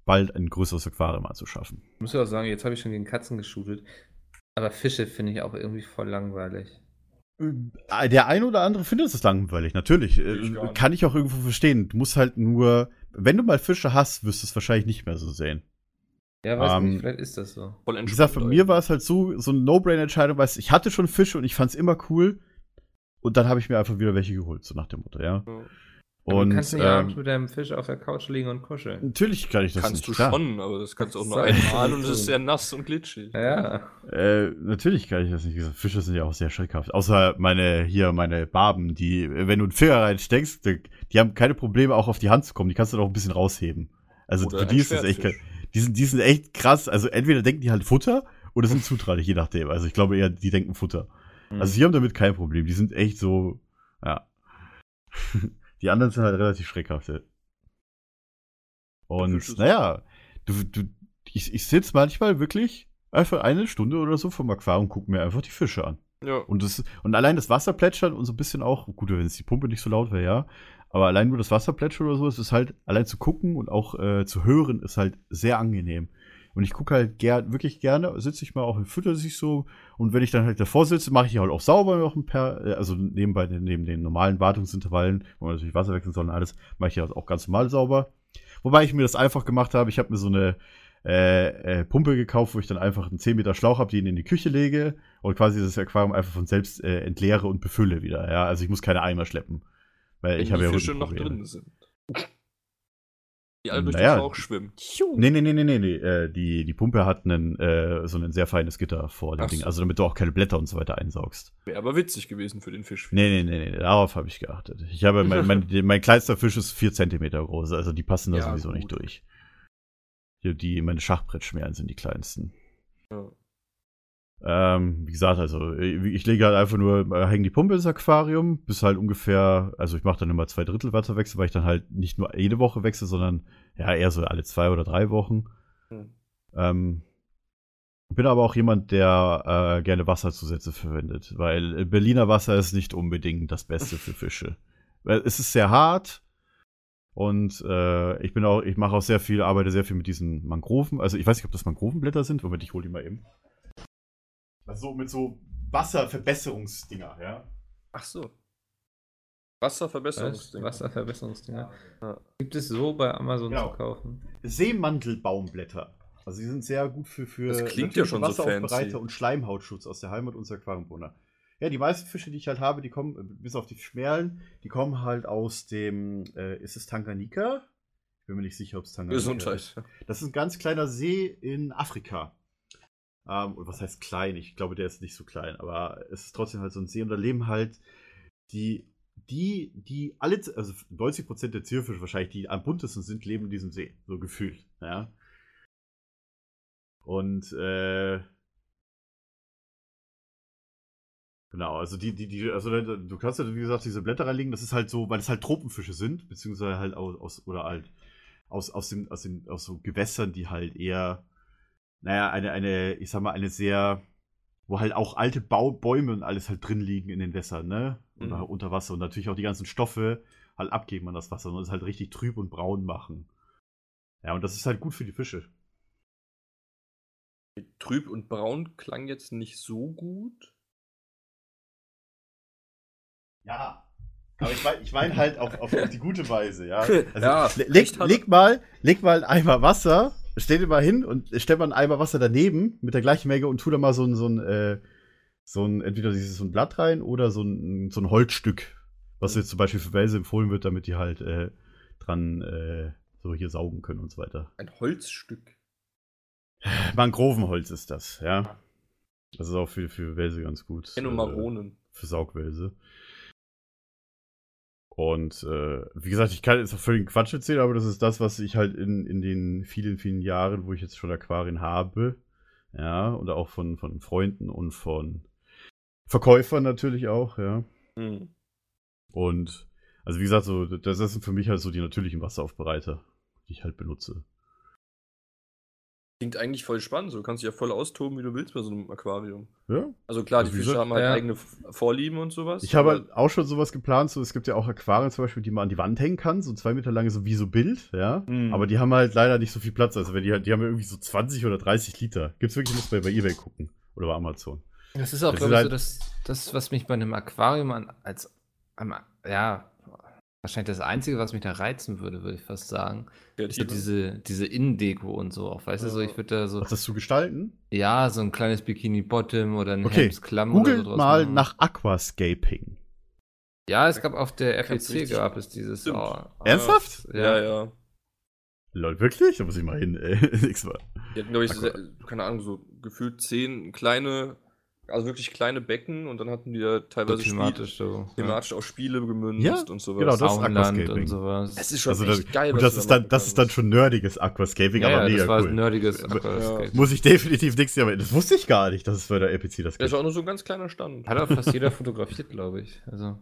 bald ein größeres Aquarium anzuschaffen. Ich muss ja auch sagen, jetzt habe ich schon gegen Katzen geshootet. Aber Fische finde ich auch irgendwie voll langweilig. Äh, Der eine oder andere findet es langweilig, natürlich. Ich Äh, nicht. Kann ich auch irgendwo verstehen. Du musst halt nur, wenn du mal Fische hast, wirst du es wahrscheinlich nicht mehr so sehen. Ja, weiß Ähm, nicht, vielleicht ist das so. Voll Wie gesagt, von mir war es halt so, so eine No-Brain-Entscheidung, weil ich hatte schon Fische und ich fand es immer cool. Und dann habe ich mir einfach wieder welche geholt, so nach dem Motto, ja. Ja. Und du kannst nicht abends ähm, mit deinem Fisch auf der Couch liegen und kuscheln. natürlich kann ich das Kannst nicht. du klar. schon, aber das kannst du auch nur einmal und es ist sehr nass und glitschig. Ja. Äh, natürlich kann ich das nicht. Fische sind ja auch sehr schreckhaft. Außer meine, hier, meine Barben, die, wenn du einen Finger reinsteckst, die, die haben keine Probleme, auch auf die Hand zu kommen. Die kannst du doch ein bisschen rausheben. Also Oder für die ist das echt, die sind, die sind echt krass. Also entweder denken die halt Futter oder sind zutraulich, je nachdem. Also ich glaube eher, die denken Futter. Mhm. Also die haben damit kein Problem. Die sind echt so, ja. Die anderen sind halt relativ schreckhaft. Und naja, du, du, ich, ich sitze manchmal wirklich einfach eine Stunde oder so vom Aquarium und gucke mir einfach die Fische an. Ja. Und, das, und allein das Wasser plätschern und so ein bisschen auch, gut, wenn es die Pumpe nicht so laut wäre, ja. Aber allein nur das Wasser plätschern oder so, es ist halt, allein zu gucken und auch äh, zu hören, ist halt sehr angenehm. Und ich gucke halt gern, wirklich gerne, sitze ich mal auch und fütter sich so. Und wenn ich dann halt davor sitze, mache ich die halt auch sauber noch ein paar, äh, also nebenbei neben den normalen Wartungsintervallen, wo man natürlich Wasser wechseln soll und alles, mache ich halt auch ganz normal sauber. Wobei ich mir das einfach gemacht habe, ich habe mir so eine äh, äh, Pumpe gekauft, wo ich dann einfach einen 10 Meter Schlauch habe, den in die Küche lege und quasi das Aquarium einfach von selbst äh, entleere und befülle wieder. Ja, also ich muss keine Eimer schleppen. Weil Wenn ich habe ja Fische noch drin sind. Die alle durch Naja. den Schlauch schwimmen. Nee, nee, nee, nee, nee, nee. Äh, die, die Pumpe hat einen, äh, so ein sehr feines Gitter vor dem Ach Ding, so. also damit du auch keine Blätter und so weiter einsaugst. Wäre aber witzig gewesen für den Fisch. Nee, nee, nee, nee, darauf habe ich geachtet. Ich habe, mein, mein, [LAUGHS] mein kleinster Fisch ist 4 Zentimeter groß, also die passen da Ja, sowieso gut. nicht durch. Die, die meine Schachbrettschmerzen sind die kleinsten. Ja. Ähm, wie gesagt, also ich ich lege halt einfach nur, äh, hänge die Pumpe ins Aquarium, bis halt ungefähr, also ich mache dann immer zwei Drittel Wasserwechsel, weil ich dann halt nicht nur jede Woche wechsle, sondern ja eher so alle zwei oder drei Wochen. Hm. Ähm, bin aber auch jemand, der äh, gerne Wasserzusätze verwendet, weil Berliner Wasser ist nicht unbedingt das Beste für Fische. [LAUGHS] Es ist sehr hart und äh, ich bin auch, ich mache auch sehr viel, arbeite sehr viel mit diesen Mangroven. Also ich weiß nicht, ob das Mangrovenblätter sind, Moment, ich hole die mal eben. Also so mit so Wasserverbesserungsdinger, ja. Ach so. Was? Wasserverbesserungsding. Wasserverbesserungsdinger. Ja. Gibt es so bei Amazon Genau. zu kaufen? Seemantelbaumblätter. Also die sind sehr gut für, für Das klingt ja schon so Wasseraufbereiter fancy. und Schleimhautschutz aus der Heimat unserer Aquariumbewohner. Ja, die meisten Fische, die ich halt habe, die kommen, äh, bis auf die Schmerlen, die kommen halt aus dem, äh, ist es Tanganika? Ich bin mir nicht sicher, ob es Tanganika ist. Gesundheit. Das ist ein ganz kleiner See in Afrika. Ähm, und was heißt klein? Ich glaube, der ist nicht so klein, aber es ist trotzdem halt so ein See und da leben halt die, die, die alle, also 90% der Zierfische wahrscheinlich, die am buntesten sind, leben in diesem See. So gefühlt, ja. Und, äh, Genau, also die, die, die, also du kannst ja, wie gesagt, diese Blätter reinlegen, das ist halt so, weil es halt Tropenfische sind, beziehungsweise halt aus, aus oder halt aus, aus, dem, aus, den, aus so Gewässern, die halt eher, naja, eine, eine, ich sag mal, eine sehr, wo halt auch alte Bau Bäume und alles halt drin liegen in den Wässern, ne? Oder Mhm. unter Wasser und natürlich auch die ganzen Stoffe halt abgeben an das Wasser und es halt richtig trüb und braun machen. Ja, und das ist halt gut für die Fische. Trüb und braun klang jetzt nicht so gut. Ja. Aber ich meine ich mein halt auf, auf, auf die gute Weise, ja. [LAUGHS] Also, Ja, leg, leg mal, leg mal einen Eimer Wasser, stell dir mal hin und stell mal einen Eimer Wasser daneben mit der gleichen Menge und tu da mal so ein, so ein, äh, so ein, entweder dieses so ein Blatt rein oder so ein, so ein Holzstück, was jetzt zum Beispiel für Wälse empfohlen wird, damit die halt äh, dran äh, so hier saugen können und so weiter. Ein Holzstück. Mangrovenholz ist das, ja. Das ist auch für, für Wälse ganz gut. Enno äh, Maronen. für Saugwälse. Und äh, wie gesagt, ich kann jetzt auch völlig Quatsch erzählen, aber das ist das, was ich halt in, in den vielen, vielen Jahren, wo ich jetzt schon Aquarien habe, ja, und auch von, von Freunden und von Verkäufern natürlich auch, ja. Hm. Und also wie gesagt, so, das sind für mich halt so die natürlichen Wasseraufbereiter, die ich halt benutze. Klingt eigentlich voll spannend. So du kannst dich ja voll austoben, wie du willst bei so einem Aquarium. Ja, Also klar, Also die Fische haben halt ja. eigene Vorlieben und sowas. Ich habe halt auch schon sowas geplant, so es gibt ja auch Aquarien zum Beispiel, die man an die Wand hängen kann, so zwei Meter lange, so wie so Bild, ja. Mhm. Aber die haben halt leider nicht so viel Platz. Also wenn die, halt- die haben ja irgendwie so 20 oder 30 Liter. Gibt's wirklich, muss bei, bei Ebay gucken. Oder bei Amazon. Das ist auch, Das glaube ich, so halt- das, das, was mich bei einem Aquarium an, als, am, ja, wahrscheinlich das Einzige, was mich da reizen würde, würde ich fast sagen. Ist so Kreative. diese, diese Innendeko und so auch, weißt du, so, ich würde da so, Was das zu gestalten? ja, so ein kleines Bikini-Bottom oder ein Okay, Hemdsklamm oder so Googelt draus mal machen. nach Aquascaping. Ja, es gab auf der FEC gab es dieses. Stimmt. Oh, Ernsthaft? Ja, ja. Lol, wirklich? Da muss ich mal hin, ey. [LAUGHS] Nächstes Mal. Die hatten, glaube ich, sehr- keine Ahnung, so gefühlt zehn kleine, also wirklich kleine Becken und dann hatten die ja so teilweise thematisch so. Spiele, thematisch auch Spiele gemünzt Ja, und sowas. genau, das ist Auenland Aquascaping. und sowas. Das ist schon Also echt das, geil. gut, was das ist da dann, das ist dann schon nerdiges Aquascaping, ja, aber ja, mega das war cool. nerdiges Aquascape. Muss ich definitiv nichts aber das wusste ich gar nicht, dass es bei der EPC das Das gibt. ist auch nur so ein ganz kleiner Stand. Hat auch fast jeder fotografiert, glaube ich. Also,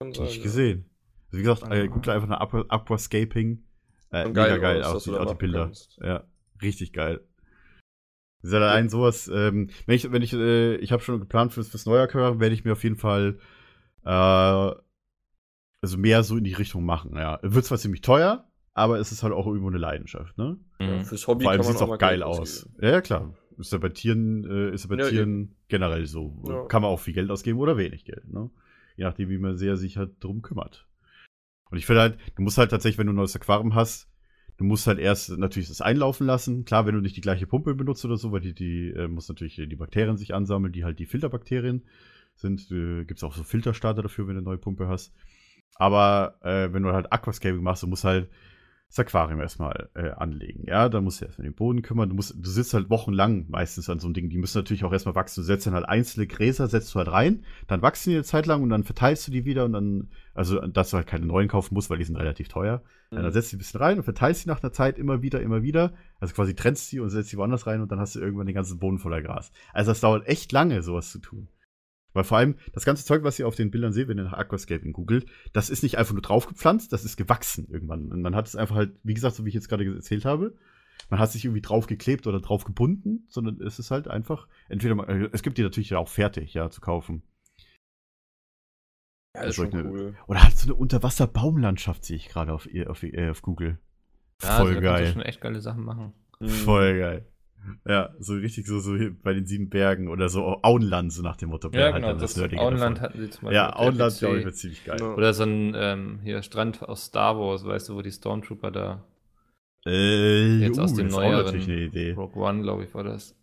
ja. gesehen. Also wie gesagt, äh, google einfach nach Aqua Aquascaping. Äh, mega geil geil, aus, auch was die, Bilder. kannst. Ja, richtig geil. Das ist ja allein sowas, ähm, wenn ich, wenn ich, äh, ich habe schon geplant fürs, fürs neue Aquarium, werde ich mir auf jeden Fall äh, also mehr so in die Richtung machen, ja. Wird zwar ziemlich teuer, aber es ist halt auch irgendwo eine Leidenschaft, ne? Ja, fürs Hobby Vor allem sieht es auch mal geil aus. Ja, ja, klar. Ist ja bei Tieren, äh, ist ja bei Ja, Tieren generell so. Ja. Kann man auch viel Geld ausgeben oder wenig Geld, ne? Je nachdem, wie man sehr sich halt drum kümmert. Und ich finde halt, du musst halt tatsächlich, wenn du ein neues Aquarium hast, du musst halt erst natürlich das einlaufen lassen. Klar, wenn du nicht die gleiche Pumpe benutzt oder so, weil die, die äh, muss natürlich die Bakterien sich ansammeln, die halt die Filterbakterien sind. Äh, Gibt es auch so Filterstarter dafür, wenn du eine neue Pumpe hast. Aber äh, wenn du halt Aquascaping machst, du musst halt das Aquarium erstmal äh, anlegen. Ja, da musst du erstmal den Boden kümmern. Du, musst, du sitzt halt wochenlang meistens an so einem Ding. Die müssen natürlich auch erstmal wachsen. Du setzt dann halt einzelne Gräser, setzt du halt rein, dann wachsen die eine Zeit lang und dann verteilst du die wieder und dann, also dass du halt keine neuen kaufen musst, weil die sind relativ teuer. Ja, dann Mhm. setzt du die ein bisschen rein und verteilst sie nach einer Zeit immer wieder, immer wieder. Also quasi trennst sie und setzt sie woanders rein und dann hast du irgendwann den ganzen Boden voller Gras. Also das dauert echt lange, sowas zu tun. Weil vor allem das ganze Zeug, was ihr auf den Bildern seht, wenn ihr nach Aquascaping googelt, das ist nicht einfach nur draufgepflanzt, das ist gewachsen irgendwann. Und man hat es einfach halt, wie gesagt, so wie ich jetzt gerade erzählt habe, man hat sich irgendwie draufgeklebt oder drauf gebunden, sondern es ist halt einfach, entweder, man, äh, es gibt die natürlich auch fertig, ja, zu kaufen. Ja, ist Also schon eine- cool. Oder halt so eine Unterwasserbaumlandschaft sehe ich gerade auf, auf, äh, auf Google. Ja, Voll also da kannst du geil. schon echt geile Sachen machen. Voll geil. Ja, so richtig so, so bei den sieben Bergen oder so Auenland, so nach dem Motto. Ja, halt genau. dann Das Nerdige Auenland davon. hatten sie zum Beispiel. Ja, Auenland, glaube ich, wird ziemlich geil. Ja. Oder so ein ähm, hier Strand aus Star Wars, weißt du, wo die Stormtrooper da. Äh, Jetzt aus dem das neueren natürlich eine Idee. Rogue One, glaube ich, war das.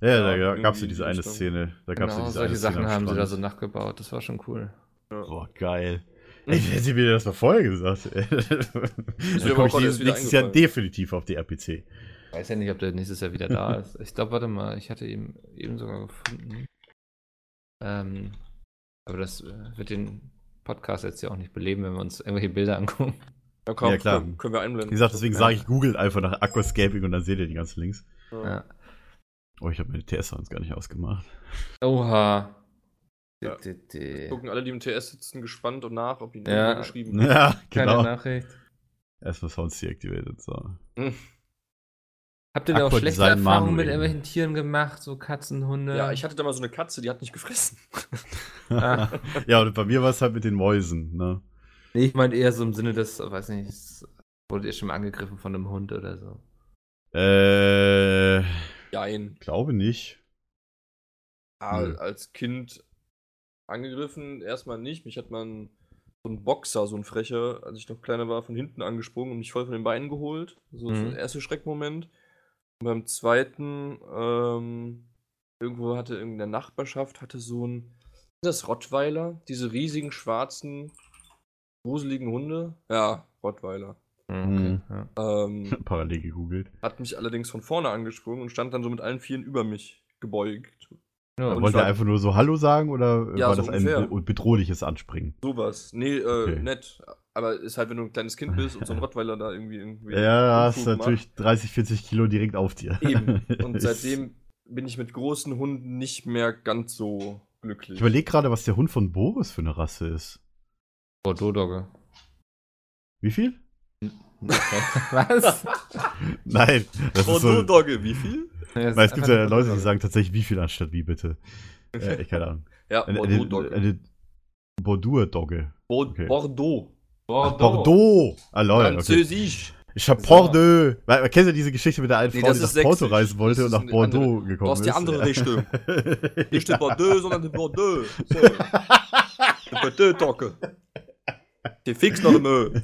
Ja, Ja, da gab es ja diese in die eine Richtung. Szene. Da gab's ja Genau, diese solche eine Sachen Szene haben sie da so nachgebaut. Das war schon cool. Boah, geil. Ey, hätte mir das mal vorher gesagt. [LAUGHS] aber komme ich nächstes, Jahr definitiv auf die RPC. Weiß ja nicht, ob der nächstes Jahr wieder da [LAUGHS] ist. Ich glaube, warte mal, ich hatte ihn eben sogar gefunden. Ähm, aber das äh, wird den Podcast jetzt ja auch nicht beleben, wenn wir uns irgendwelche Bilder angucken. Ja, komm, Ja, klar. Können, können wir einblenden. Wie gesagt, deswegen Ja. sage ich, googelt einfach nach Aquascaping und dann seht ihr die ganzen Links. Ja. Ja. Oh, ich habe meine TS-Sounds gar nicht ausgemacht. Oha. Ja. D- d- d- Gucken alle, die im TS sitzen, gespannt und nach, ob ihnen Ja. ja. geschrieben [LAUGHS] Ja, Keine genau. Nachricht. Erstmal Sounds deactivated. So. [LAUGHS] Habt ihr da auch schlechte Design Erfahrungen mit irgendwelchen Tieren gemacht? So Katzen, Hunde? Ja, ich hatte da mal so eine Katze, die hat nicht gefressen. Ah. [LAUGHS] ja, und bei mir war es halt mit den Mäusen, ne? Nee, ich meine eher so im Sinne des, weiß nicht, wurdet ihr schon mal angegriffen von einem Hund oder so? Äh, Jein. glaube nicht. Nö. als Kind angegriffen, erstmal nicht. Mich hat man so ein Boxer, so ein frecher, als ich noch kleiner war, von hinten angesprungen und mich voll von den Beinen geholt. So das Mhm. war der erste Schreckmoment. Und beim zweiten, ähm, irgendwo hatte in der Nachbarschaft, hatte so ein, ist das Rottweiler? Diese riesigen, schwarzen, gruseligen Hunde? Ja, Rottweiler. Mhm. Ja. Ähm, [LAUGHS] Parallel gegoogelt. hat mich allerdings von vorne angesprungen und stand dann so mit allen Vieren über mich gebeugt. Ja, Und Wollte er einfach nur so Hallo sagen oder Ja, war so das ein ungefähr. be- bedrohliches Anspringen? Sowas. Nee, äh, Okay. nett. Aber ist halt, wenn du ein kleines Kind bist und so ein [LAUGHS] Rottweiler da irgendwie. irgendwie Ja, hast natürlich 30, 40 Kilo direkt auf dir. macht. Eben. [LAUGHS] Und seitdem bin ich mit großen Hunden nicht mehr ganz so glücklich. Ich überlege gerade, was der Hund von Boris für eine Rasse ist. Bordeaux-Dogge. Wie viel? [LAUGHS] Was? Nein, das Oh, ist so. wie viel? [LAUGHS] Weil es gibt ja Leute, die sagen tatsächlich wie viel anstatt wie bitte. Äh, ich keine Ahnung. [LAUGHS] Ja, Bordeaux Bordeaux-Dogge. Bo okay. Bordeaux. Ach, Bordeaux! Ah, lol, okay. Französisch. Ich hab So. Bordeaux. Weil, man kennt ja diese Geschichte mit der einen Nee, Frau, die nach ist Porto reisen wollte Das und ist nach Bordeaux andere- gekommen Du hast die ist. andere Ja. Richtung. [LAUGHS] Nicht die Bordeaux, sondern die Bordeaux. So. Die Bordeaux-Dogge. Die fix noch im Öl. [LAUGHS]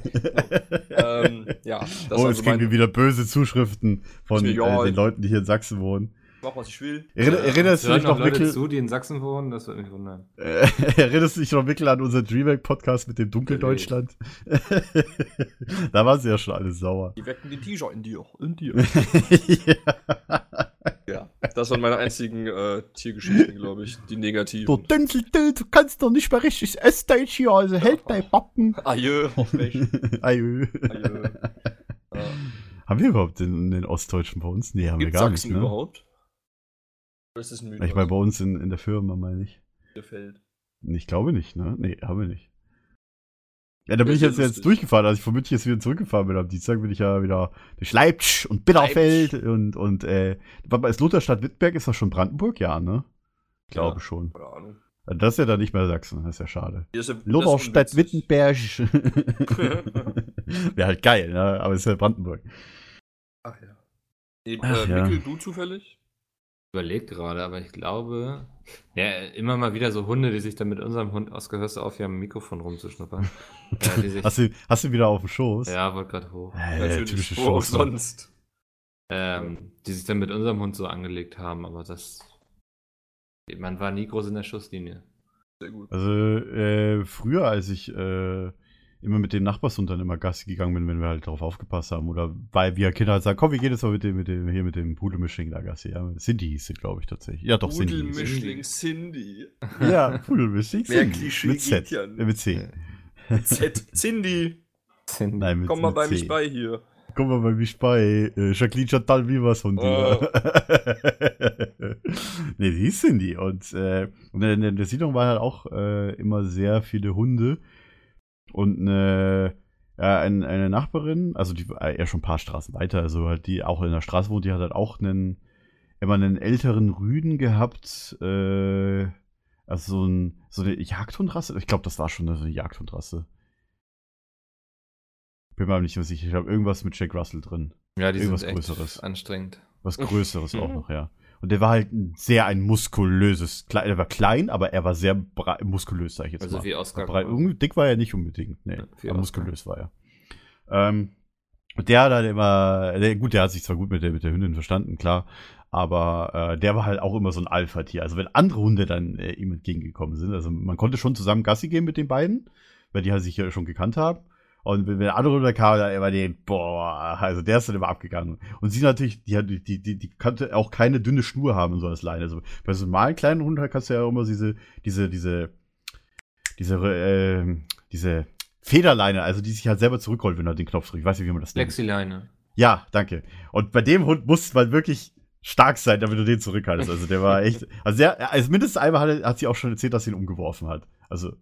ähm, ja, das oh, war jetzt so kriegen wir wieder böse Zuschriften von äh, den Leuten, die hier in Sachsen wohnen. Mach, was ich will. Erinner, erinnerst, du dich noch, Leute Mikkel, zu, die in Sachsen wohnen? Das würde mich wundern. äh, [LAUGHS] erinnerst du dich noch, Mikkel, an unseren Dreamhack-Podcast mit dem Dunkeldeutschland? [LAUGHS] da waren sie ja schon alle sauer. Die wecken den T-Shirt in dir. In dir. ja. Ja, das waren meine einzigen äh, Tiergeschichten, glaube ich. Die Du negativen. Dünzel, du kannst doch nicht mehr richtig Östdeutsch hier, also hält dein Backen. Adieu, hoffentlich. Ajö. Adieu. Ja. Haben wir überhaupt den, den Ostdeutschen bei uns? Nee, haben Gibt wir gar Sachsen nicht, ne? überhaupt? Oder ist das ein Mythos? Ich meine, bei uns in, in der Firma, meine ich. gefällt. Ich glaube nicht, ne? Nee, haben wir nicht. Ja, da bin ich jetzt, ja jetzt durchgefahren. Als ich von München jetzt wieder zurückgefahren bin am Dienstag, bin ich ja wieder durch Leipzig und Bitterfeld und, und, äh, warte mal, ist Lutherstadt Wittberg, ist das schon Brandenburg? Ja, ne? Ich glaube Ja. schon. Keine Ahnung. Das ist ja dann nicht mehr Sachsen, das ist ja schade. Ja- Lutherstadt. Wittenberg. [LAUGHS] Wäre halt geil, ne? Aber es ist ja Brandenburg. Ach ja. Nee, Ach äh, ja. Mikkel, du zufällig? Überlegt gerade, aber ich glaube, ja, immer mal wieder so Hunde, die sich dann mit unserem Hund, Oskar, hörst du auf, hier am Mikrofon rumzuschnuppern. [LAUGHS] ja, die sich, Hast du, hast du wieder auf dem Schoß? ja, wollte gerade hoch. Äh, Natürlich. Wo auch sonst. Ähm, die sich dann mit unserem Hund so angelegt haben, aber das, man war nie groß in der Schusslinie. Sehr gut. Also äh, früher, als ich äh, immer mit dem Nachbarshund dann immer Gassi gegangen bin, wenn wir halt darauf aufgepasst haben. Oder weil wir Kinder halt sagen, komm, wir gehen jetzt mal mit dem, mit dem, hier mit dem Pudelmischling da Gassi. Ja, Cindy hieß sie, glaube ich, tatsächlich. Ja, doch, Cindy. Pudelmischling Cindy. Ja, Pudelmischling Mehr Cindy. Klischee mit Z. geht ja Äh, mit C. Z. Cindy, Nein, mit, komm mal mit bei C. mich bei hier. Komm mal bei mich bei. Äh, Jacqueline Chantal Vivas Hund. Oh. [LAUGHS] nee, die hieß Cindy. Und, äh, und in, der- in der Siedlung waren halt auch äh, immer sehr viele Hunde. Und eine, ja, ein, eine Nachbarin, also die war eher schon ein paar Straßen weiter, also halt die auch in der Straße wohnt, die hat halt auch einen, immer einen älteren Rüden gehabt, äh, also so, ein, so eine Jagdhundrasse. Ich glaube, das war schon eine Jagdhundrasse. Bin mir aber nicht mehr sicher. Ich habe irgendwas mit Jack Russell drin. Ja, die Irgendwas sind echt Größeres. anstrengend. Was Größeres auch noch, ja. Und der war halt sehr ein muskulöses, er war klein, aber er war sehr muskulös, sag ich jetzt Also mal. wie Oscar. Brei- irgendwie dick war er nicht unbedingt, nee. Ja, aber muskulös war er. Ähm, und der hat halt immer, der, gut, der hat sich zwar gut mit der, mit der Hündin verstanden, klar, aber äh, der war halt auch immer so ein Alpha-Tier. Also wenn andere Hunde dann äh, ihm entgegengekommen sind, also man konnte schon zusammen Gassi gehen mit den beiden, weil die halt sich ja schon gekannt haben. Und wenn, der andere Hunde kam, dann immer den, boah, also der ist dann immer abgegangen. Und sie natürlich, die, die, die, die konnte auch keine dünne Schnur haben, so als Leine. Also bei so normalen kleinen Hunden kannst du ja auch immer diese, diese, diese, diese, äh, diese Federleine, also die sich halt selber zurückrollt, wenn du den Knopf drückst. Ich weiß nicht, wie man das nennt. Lexileine. Ja, danke. Und bei dem Hund muss man wirklich stark sein, damit du den zurückhaltest. Also der war echt. [LAUGHS] Also, der, also mindestens einmal hat, er- hat sie auch schon erzählt, dass sie ihn umgeworfen hat. Also,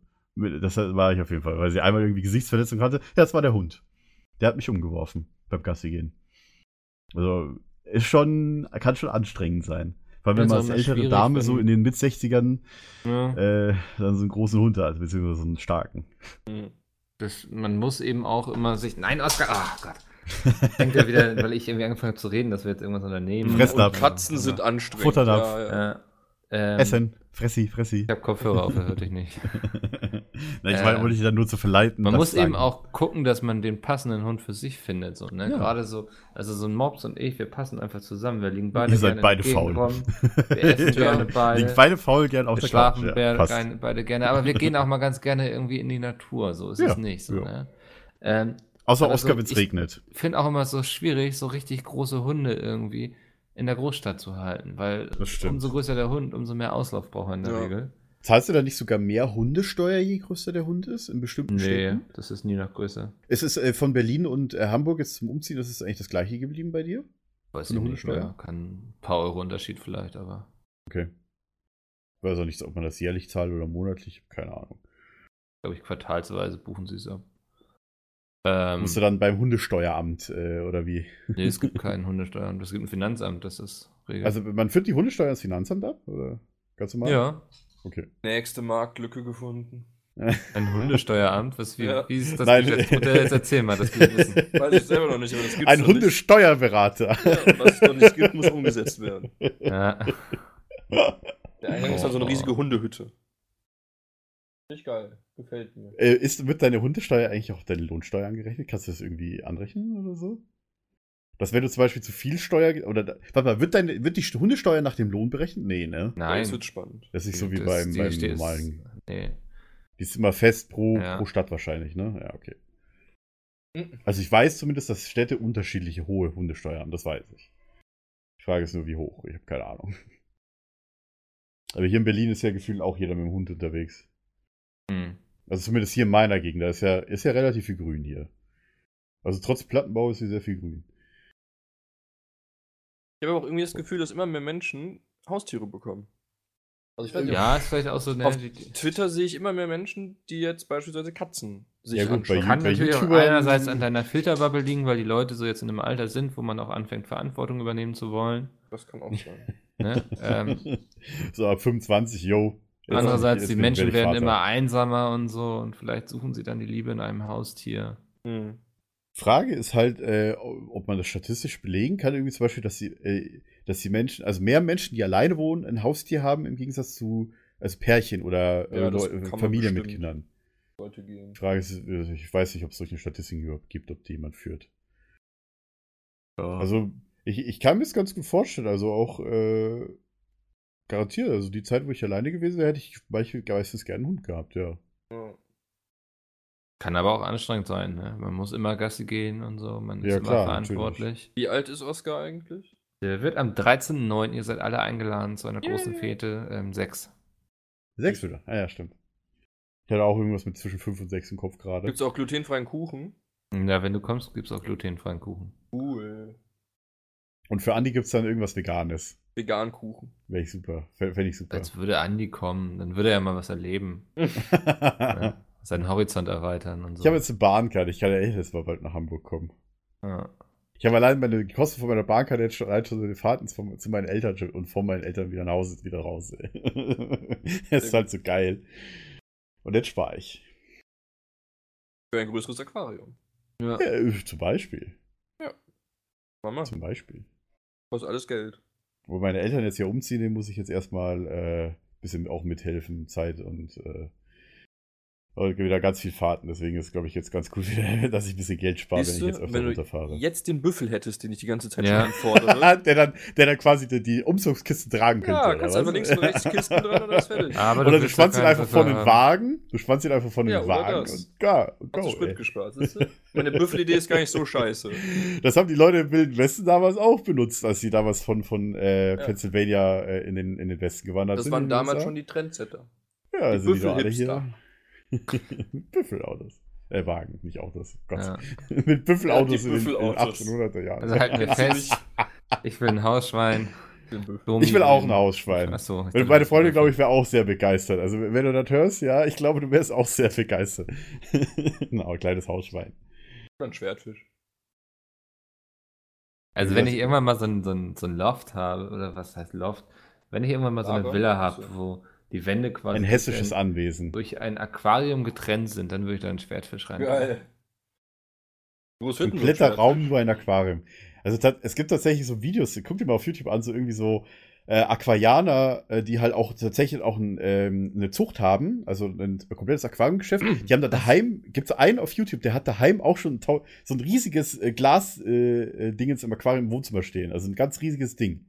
das war ich auf jeden Fall, weil sie einmal irgendwie Gesichtsverletzung hatte. Ja, das war der Hund. Der hat mich umgeworfen beim Gassi gehen. Also, ist schon, kann schon anstrengend sein. Vor allem, wenn man als ältere Dame so in den Mit-60ern Ja. äh, dann so einen großen Hund hat, beziehungsweise so einen starken. Mhm. Das, man muss eben auch immer sich. Nein, Oskar! Ah Gott. Denkt er wieder, weil ich irgendwie angefangen habe zu reden, dass wir jetzt irgendwas unternehmen. Ab. Katzen sind anstrengend. Futternapf. Ja, ja. Ja. Ähm, Essen, Fressi, Fressi. Ich habe Kopfhörer auf, das hörte [LAUGHS] ich nicht. Na, ich Äh, meine, wollte ich dann nur zu verleiten. Man muss eben auch gucken, dass man den passenden Hund für sich findet. So, ne? Ja. Gerade so, also so ein Mops und ich, wir passen einfach zusammen. Wir liegen beide Ihr seid gerne beide faul. [LAUGHS] Wir essen gerne beide. Liegen beide faul gern auf wir der schlafen Couch. beide, passt. gerne, beide gerne. Aber wir gehen auch mal ganz gerne irgendwie in die Natur. So ist Ja, es nicht. So, ja. ne? ähm, Außer aber Oscar, wenn es ich- regnet. finde auch immer so schwierig, so richtig große Hunde irgendwie in der Großstadt zu halten, weil umso größer der Hund, umso mehr Auslauf braucht er in der Ja. Regel. Zahlst du da nicht sogar mehr Hundesteuer, je größer der Hund ist, in bestimmten Nee, Städten? das ist nie noch größer. Es ist äh, von Berlin und äh, Hamburg jetzt zum Umziehen, das ist eigentlich das gleiche geblieben bei dir? Weiß ich nicht mehr. Kann ein paar Euro Unterschied vielleicht, aber. Okay. Ich weiß auch nicht, ob man das jährlich zahlt oder monatlich, keine Ahnung. glaube ich, quartalsweise buchen sie es ab. Ähm, Musst du dann beim Hundesteueramt äh, oder wie? nee, es gibt [LAUGHS] kein Hundesteueramt, es gibt ein Finanzamt, das ist regelt. Also man führt die Hundesteuer ins Finanzamt ab? Oder ganz normal? ja, Okay. Nächste Marktlücke gefunden. [LAUGHS] ein Hundesteueramt, was wie, Ja. wie ist das Nein. Geschäftsmodell? Jetzt erzähl mal, das wir wissen. [LAUGHS] Weiß ich selber noch nicht, aber das gibt's Ein. Hundesteuerberater. Ja, und was es noch nicht gibt, muss umgesetzt werden. Ja. Der Eingang ist dann so eine Oh. riesige Hundehütte. Nicht geil. Gefällt mir. Äh, ist, wird deine Hundesteuer eigentlich auch deine Lohnsteuer angerechnet? Kannst du das irgendwie anrechnen oder so? Dass wenn du zum Beispiel zu viel Steuer oder da- warte mal, wird deine wird die Hundesteuer nach dem Lohn berechnet? Nee, ne? Nein. Das wird spannend. Das ist nicht so wie Das- beim, beim normalen. Nee. Die ist immer fest pro, Ja. pro Stadt wahrscheinlich, ne? Ja, okay. Mhm. Also ich weiß zumindest, dass Städte unterschiedliche hohe Hundesteuer haben, das weiß ich. Die Frage ist nur, wie hoch. Ich habe keine Ahnung. [LAUGHS] Aber hier in Berlin ist ja gefühlt auch jeder mit dem Hund unterwegs. Hm. Also zumindest hier in meiner Gegend, da ist ja, ist ja relativ viel Grün hier. Also trotz Plattenbau ist hier sehr viel Grün. Ich habe aber auch irgendwie das Gefühl, dass immer mehr Menschen Haustiere bekommen. Also ich weiß nicht, Ja, ist vielleicht auch so eine. auf Twitter sehe ich immer mehr Menschen, die jetzt beispielsweise Katzen sich Ja, gut, bei anschauen. Kann bei natürlich auch YouTubern- einerseits an deiner Filterbubble liegen, weil die Leute so jetzt in einem Alter sind, wo man auch anfängt, Verantwortung übernehmen zu wollen. Das kann auch sein. Ne? [LAUGHS] ähm, so ab 25, yo. Andererseits, die Menschen werden immer einsamer und so und vielleicht suchen sie dann die Liebe in einem Haustier. Hm. Frage ist halt, äh, ob man das statistisch belegen kann, irgendwie zum Beispiel, dass die, äh, dass die Menschen, also mehr Menschen, die alleine wohnen, ein Haustier haben, im Gegensatz zu also Pärchen oder Ja, äh, man Familien mit. Kindern. Die Frage ist, äh, ich weiß nicht, ob es solche Statistiken überhaupt gibt, ob die jemand führt. Also, ich, ich kann mir das ganz gut vorstellen, also auch äh, garantiert, also die Zeit, wo ich alleine gewesen wäre, hätte ich beispielsweise gerne einen Hund gehabt, ja. Ja. Kann aber auch anstrengend sein. Ne? Man muss immer Gassi gehen und so. Man ist Ja, immer klar, verantwortlich. Wie alt ist Oscar eigentlich? Der wird am 13.09., ihr seid alle eingeladen zu einer großen Yay. Fete, ähm, sechs. Sechs wieder, ah ja, stimmt. Ich hatte auch irgendwas mit zwischen fünf und sechs im Kopf gerade. Gibt es auch glutenfreien Kuchen? Ja, wenn du kommst, gibt's auch glutenfreien Kuchen. Cool. Und für Andi gibt es dann irgendwas Veganes. Vegan Kuchen. Wäre ich super. Fände ich super. Als würde Andi kommen, dann würde er ja mal was erleben. [LAUGHS] Ja? Seinen Horizont erweitern und so. Ich habe jetzt eine Bahnkarte. Ich kann ja echt jetzt mal bald nach Hamburg kommen. ja. Ich habe allein meine die Kosten von meiner Bahnkarte jetzt schon, allein schon so die Fahrten zu, zu meinen Eltern und von meinen Eltern wieder nach Hause wieder raus. [LAUGHS] das ist halt so geil. Und jetzt spare ich. Für ein größeres Aquarium. Ja. Ja, äh, zum Beispiel. Mama, Zum Beispiel. kostet alles Geld. Wo meine Eltern jetzt hier umziehen, dem muss ich jetzt erstmal äh, bisschen auch mithelfen, Zeit und äh, wieder ganz viel Fahrten. Deswegen ist, glaube ich, jetzt ganz gut, [LAUGHS] dass ich ein bisschen Geld spare, wenn Siehst ich du, jetzt öfter wenn du runterfahre. jetzt den Büffel hättest, den ich die ganze Zeit Ja. schon anfordere. [LAUGHS] der, dann, der dann quasi die, die Umzugskiste tragen könnte. ja, oder kannst was? einfach links und rechts Kisten dran und dann ist fertig. [LAUGHS] Aber Oder du spannst ja ihn einfach vor den. Wagen. Du spannst ihn einfach vor den Ja, Wagen das. und go, und Hast du go Sprit ey. gespart, du? Meine Büffelidee ist gar nicht so scheiße. Das haben die Leute im Wilden Westen damals auch benutzt, als sie damals von, von äh, Ja. Pennsylvania äh, in, den, in den Westen gewandert Das sind. waren in den damals schon die Trendsetter. Ja, die sind die doch alle hier. [LAUGHS] Büffelautos. Äh, Wagen, nicht Autos. Gott. Ja. [LAUGHS] Mit Büffelautos Ja, die in, den- in den Büffelautos. 1800er Jahren. Also halten wir fest, ich will ein Hausschwein. Domi- Ich will auch ein Hausschwein. Achso. Und meine Freundin, glaube ich, wäre auch sehr begeistert. Also, wenn du das hörst, ja, ich glaube, du wärst auch sehr begeistert. genau, [LAUGHS] ein kleines Hausschwein. Ein Schwertfisch. Also wenn ich irgendwann mal so ein, so, ein, so ein Loft habe, oder was heißt Loft? Wenn ich irgendwann mal so eine Lager? Villa habe, So. wo die Wände quasi Ein hessisches durch ein, Anwesen. durch ein Aquarium getrennt sind, dann würde ich da einen Schwertfisch rein. Geil. Wo ist ein Kompletter? Raum, nur ein Aquarium. Also es gibt tatsächlich so Videos, guck dir mal auf YouTube an, so irgendwie so äh, Aquarianer, äh, die halt auch tatsächlich auch ein, ähm, eine Zucht haben, also ein komplettes Aquariumgeschäft. [CLEARS THROAT] Die haben da daheim, gibt es einen auf YouTube, der hat daheim auch schon ein so ein riesiges äh, Glas äh, äh, Dingens im Aquarium im Wohnzimmer stehen. Also ein ganz riesiges Ding.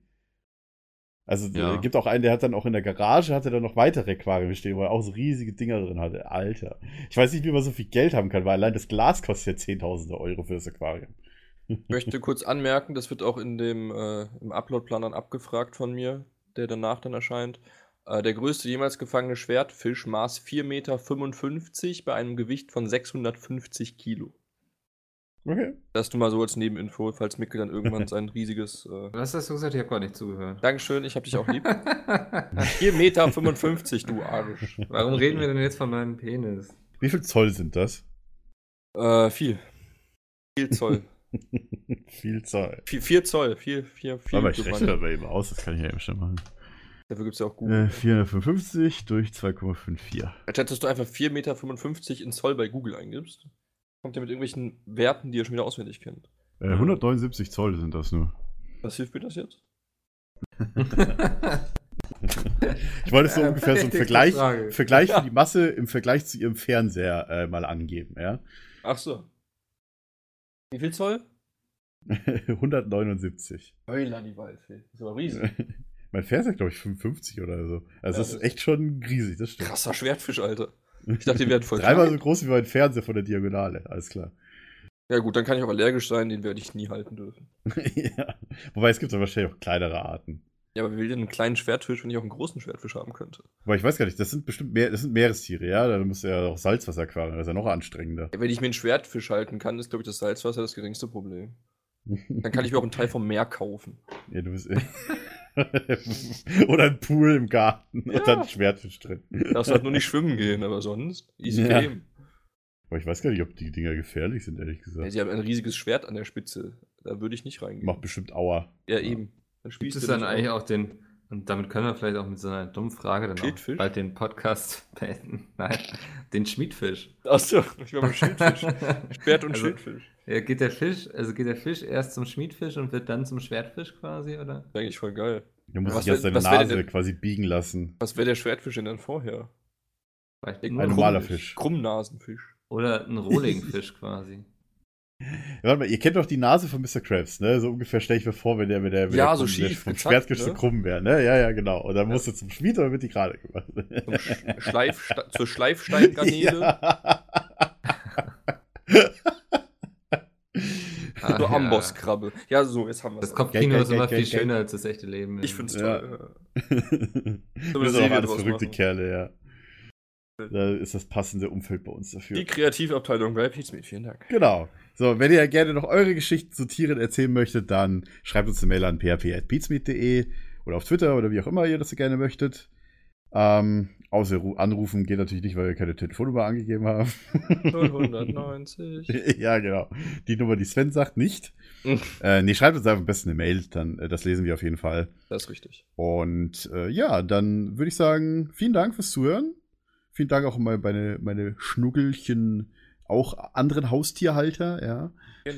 Also Ja. äh, gibt auch einen, der hat dann auch in der Garage, hatte dann noch weitere Aquarien stehen, wo er auch so riesige Dinger drin hatte. Alter. Ich weiß nicht, wie man so viel Geld haben kann, weil allein das Glas kostet ja Zehntausende Euro für das Aquarium. Ich möchte kurz anmerken, das wird auch in dem äh, im Upload-Plan dann abgefragt von mir, der danach dann erscheint. Äh, der größte jemals gefangene Schwertfisch maß 4,55 Meter bei einem Gewicht von 650 Kilo. Okay. Das du mal so als Nebeninfo, falls Mickel dann irgendwann [LAUGHS] sein riesiges. Äh Was hast du gesagt? Ich habe gar nicht zugehört. Dankeschön, ich hab dich auch lieb. [LAUGHS] 4,55 Meter, du Arsch. Warum reden wir denn jetzt von meinem Penis? Wie viel Zoll sind das? Äh, viel. Viel Zoll. [LAUGHS] viel Zoll. Vier, vier Zoll, viel, vier, viel. Warte mal, ich rechne das mal eben aus, das kann ich ja eben schon machen. Dafür gibt es ja auch Google. Äh, 455 durch 2,54. Als hättest du einfach 4,55 Meter in Zoll bei Google eingibst, kommt er mit irgendwelchen Werten, die ihr schon wieder auswendig kennt. Äh, 179 Zoll sind das nur. Was hilft mir das jetzt? [LAUGHS] Ich wollte so Äh, ungefähr so einen Vergleich. Vergleich für die Masse im Vergleich zu ihrem Fernseher äh, mal angeben, ja? Ach so. Wie viel Zoll? [LAUGHS] 179. Heuler die Waldfee. Das ist aber riesig. [LAUGHS] mein Fernseher, glaube ich, 55 oder so. Also Ja, das das ist echt schon riesig, das stimmt. Krasser Schwertfisch, Alter. Ich dachte, die wären voll Dreimal so groß wie mein Fernseher von der Diagonale, alles klar. Ja gut, dann kann ich auch allergisch sein, den werde ich nie halten dürfen. [LAUGHS] ja. Wobei es gibt ja wahrscheinlich auch kleinere Arten. Ja, aber wer will denn einen kleinen Schwertfisch, wenn ich auch einen großen Schwertfisch haben könnte? Aber ich weiß gar nicht, das sind bestimmt mehr, das sind Meerestiere, ja? Da muss ja auch Salzwasser das ist ja noch anstrengender. Ja, wenn ich mir einen Schwertfisch halten kann, ist, glaube ich, das Salzwasser das geringste Problem. [LAUGHS] Dann kann ich mir auch einen Teil vom Meer kaufen. Ja, du bist. [LAUGHS] Oder ein Pool im Garten Ja. und dann ein Schwertfisch drin. Darfst halt nur nicht schwimmen gehen, aber sonst easy Ja. game. Aber ich weiß gar nicht, ob die Dinger gefährlich sind, ehrlich Ja, gesagt. sie haben ein riesiges Schwert an der Spitze. Da würde ich nicht reingehen. Macht bestimmt Aua. Ja, eben. Dann Gibt spielst es du dann dich eigentlich auch den, und damit können wir vielleicht auch mit so einer dummen Frage dann auch bald den Podcast [LAUGHS] beenden. Nein, den Schmiedfisch. Achso, ich war beim Schildfisch. [LAUGHS] Schwert und Also- Schildfisch. Ja, geht der Fisch, also geht der Fisch erst zum Schmiedfisch und wird dann zum Schwertfisch quasi, oder? Eigentlich voll geil. Du musst dich was wär Nase denn- quasi biegen lassen. Was wäre der Schwertfisch denn dann vorher? Vielleicht Ein normaler Fisch. Krummnasenfisch. Oder ein Rohligenfisch quasi. Ja, warte mal, ihr kennt doch die Nase von Mr. Krabs, ne? So ungefähr stelle ich mir vor, wenn der mit der, mit Ja, der so krumm- der schief vom gezackt, Schwertfisch so ne? krumm wäre, ne? Ja, ja, genau. Und dann musst du zum Schmied oder wird die gerade gemacht? Zum Sch Schleif zur Schleifsteingarnele. [LAUGHS] Ah, [LAUGHS] Zur ja. Ambosskrabbe. Ja, so, jetzt haben wir Das es. Kopfkino ist immer viel schöner als das echte Leben. Ich find's Ja. toll. das sind auch alles verrückte machen. Kerle, ja. Da ist das passende Umfeld bei uns dafür. Die Kreativabteilung bei Pizmeet, vielen Dank. Genau. So, wenn ihr gerne noch eure Geschichten zu Tieren erzählen möchtet, dann schreibt uns eine Mail an php.beatsmeet.de oder auf Twitter oder wie auch immer ihr das gerne möchtet. Ähm, außer ru- anrufen geht natürlich nicht, weil wir keine Telefonnummer angegeben haben. 090. [LAUGHS] ja, genau. Die Nummer, die Sven sagt, nicht. [LAUGHS] äh, nee, schreibt uns einfach am besten eine Mail, dann äh, das lesen wir auf jeden Fall. Das ist richtig. Und äh, ja, dann würde ich sagen, vielen Dank fürs Zuhören. Vielen Dank auch mal meine, meine Schnuggelchen, auch anderen Haustierhalter, ja. [LAUGHS]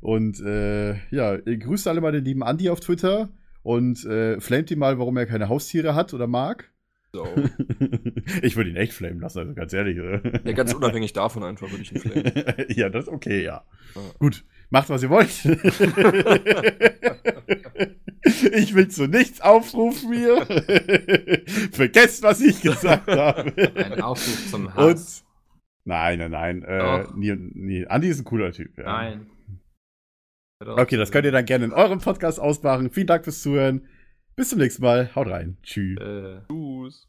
und äh, ja, ihr grüßt alle mal den lieben Andi auf Twitter und äh, flamet ihn mal, warum er keine Haustiere hat oder mag. So. [LAUGHS] ich würde ihn echt flamen lassen, also ganz ehrlich. Ja, ganz unabhängig davon einfach würde ich ihn flamen. [LAUGHS] ja, das ist okay, ja. Ja. Gut, macht, was ihr wollt. ich will zu nichts aufrufen hier. Vergesst, was ich gesagt habe. Ein Aufruf zum Und, Hass. Nein, nein, nein. Äh, nie, nie. Andi ist ein cooler Typ. Ja. Nein. Okay, das könnt ihr dann gerne in eurem Podcast ausmachen. Vielen Dank fürs Zuhören. Bis zum nächsten Mal. Haut rein. Tschüss. Äh, Tschüss.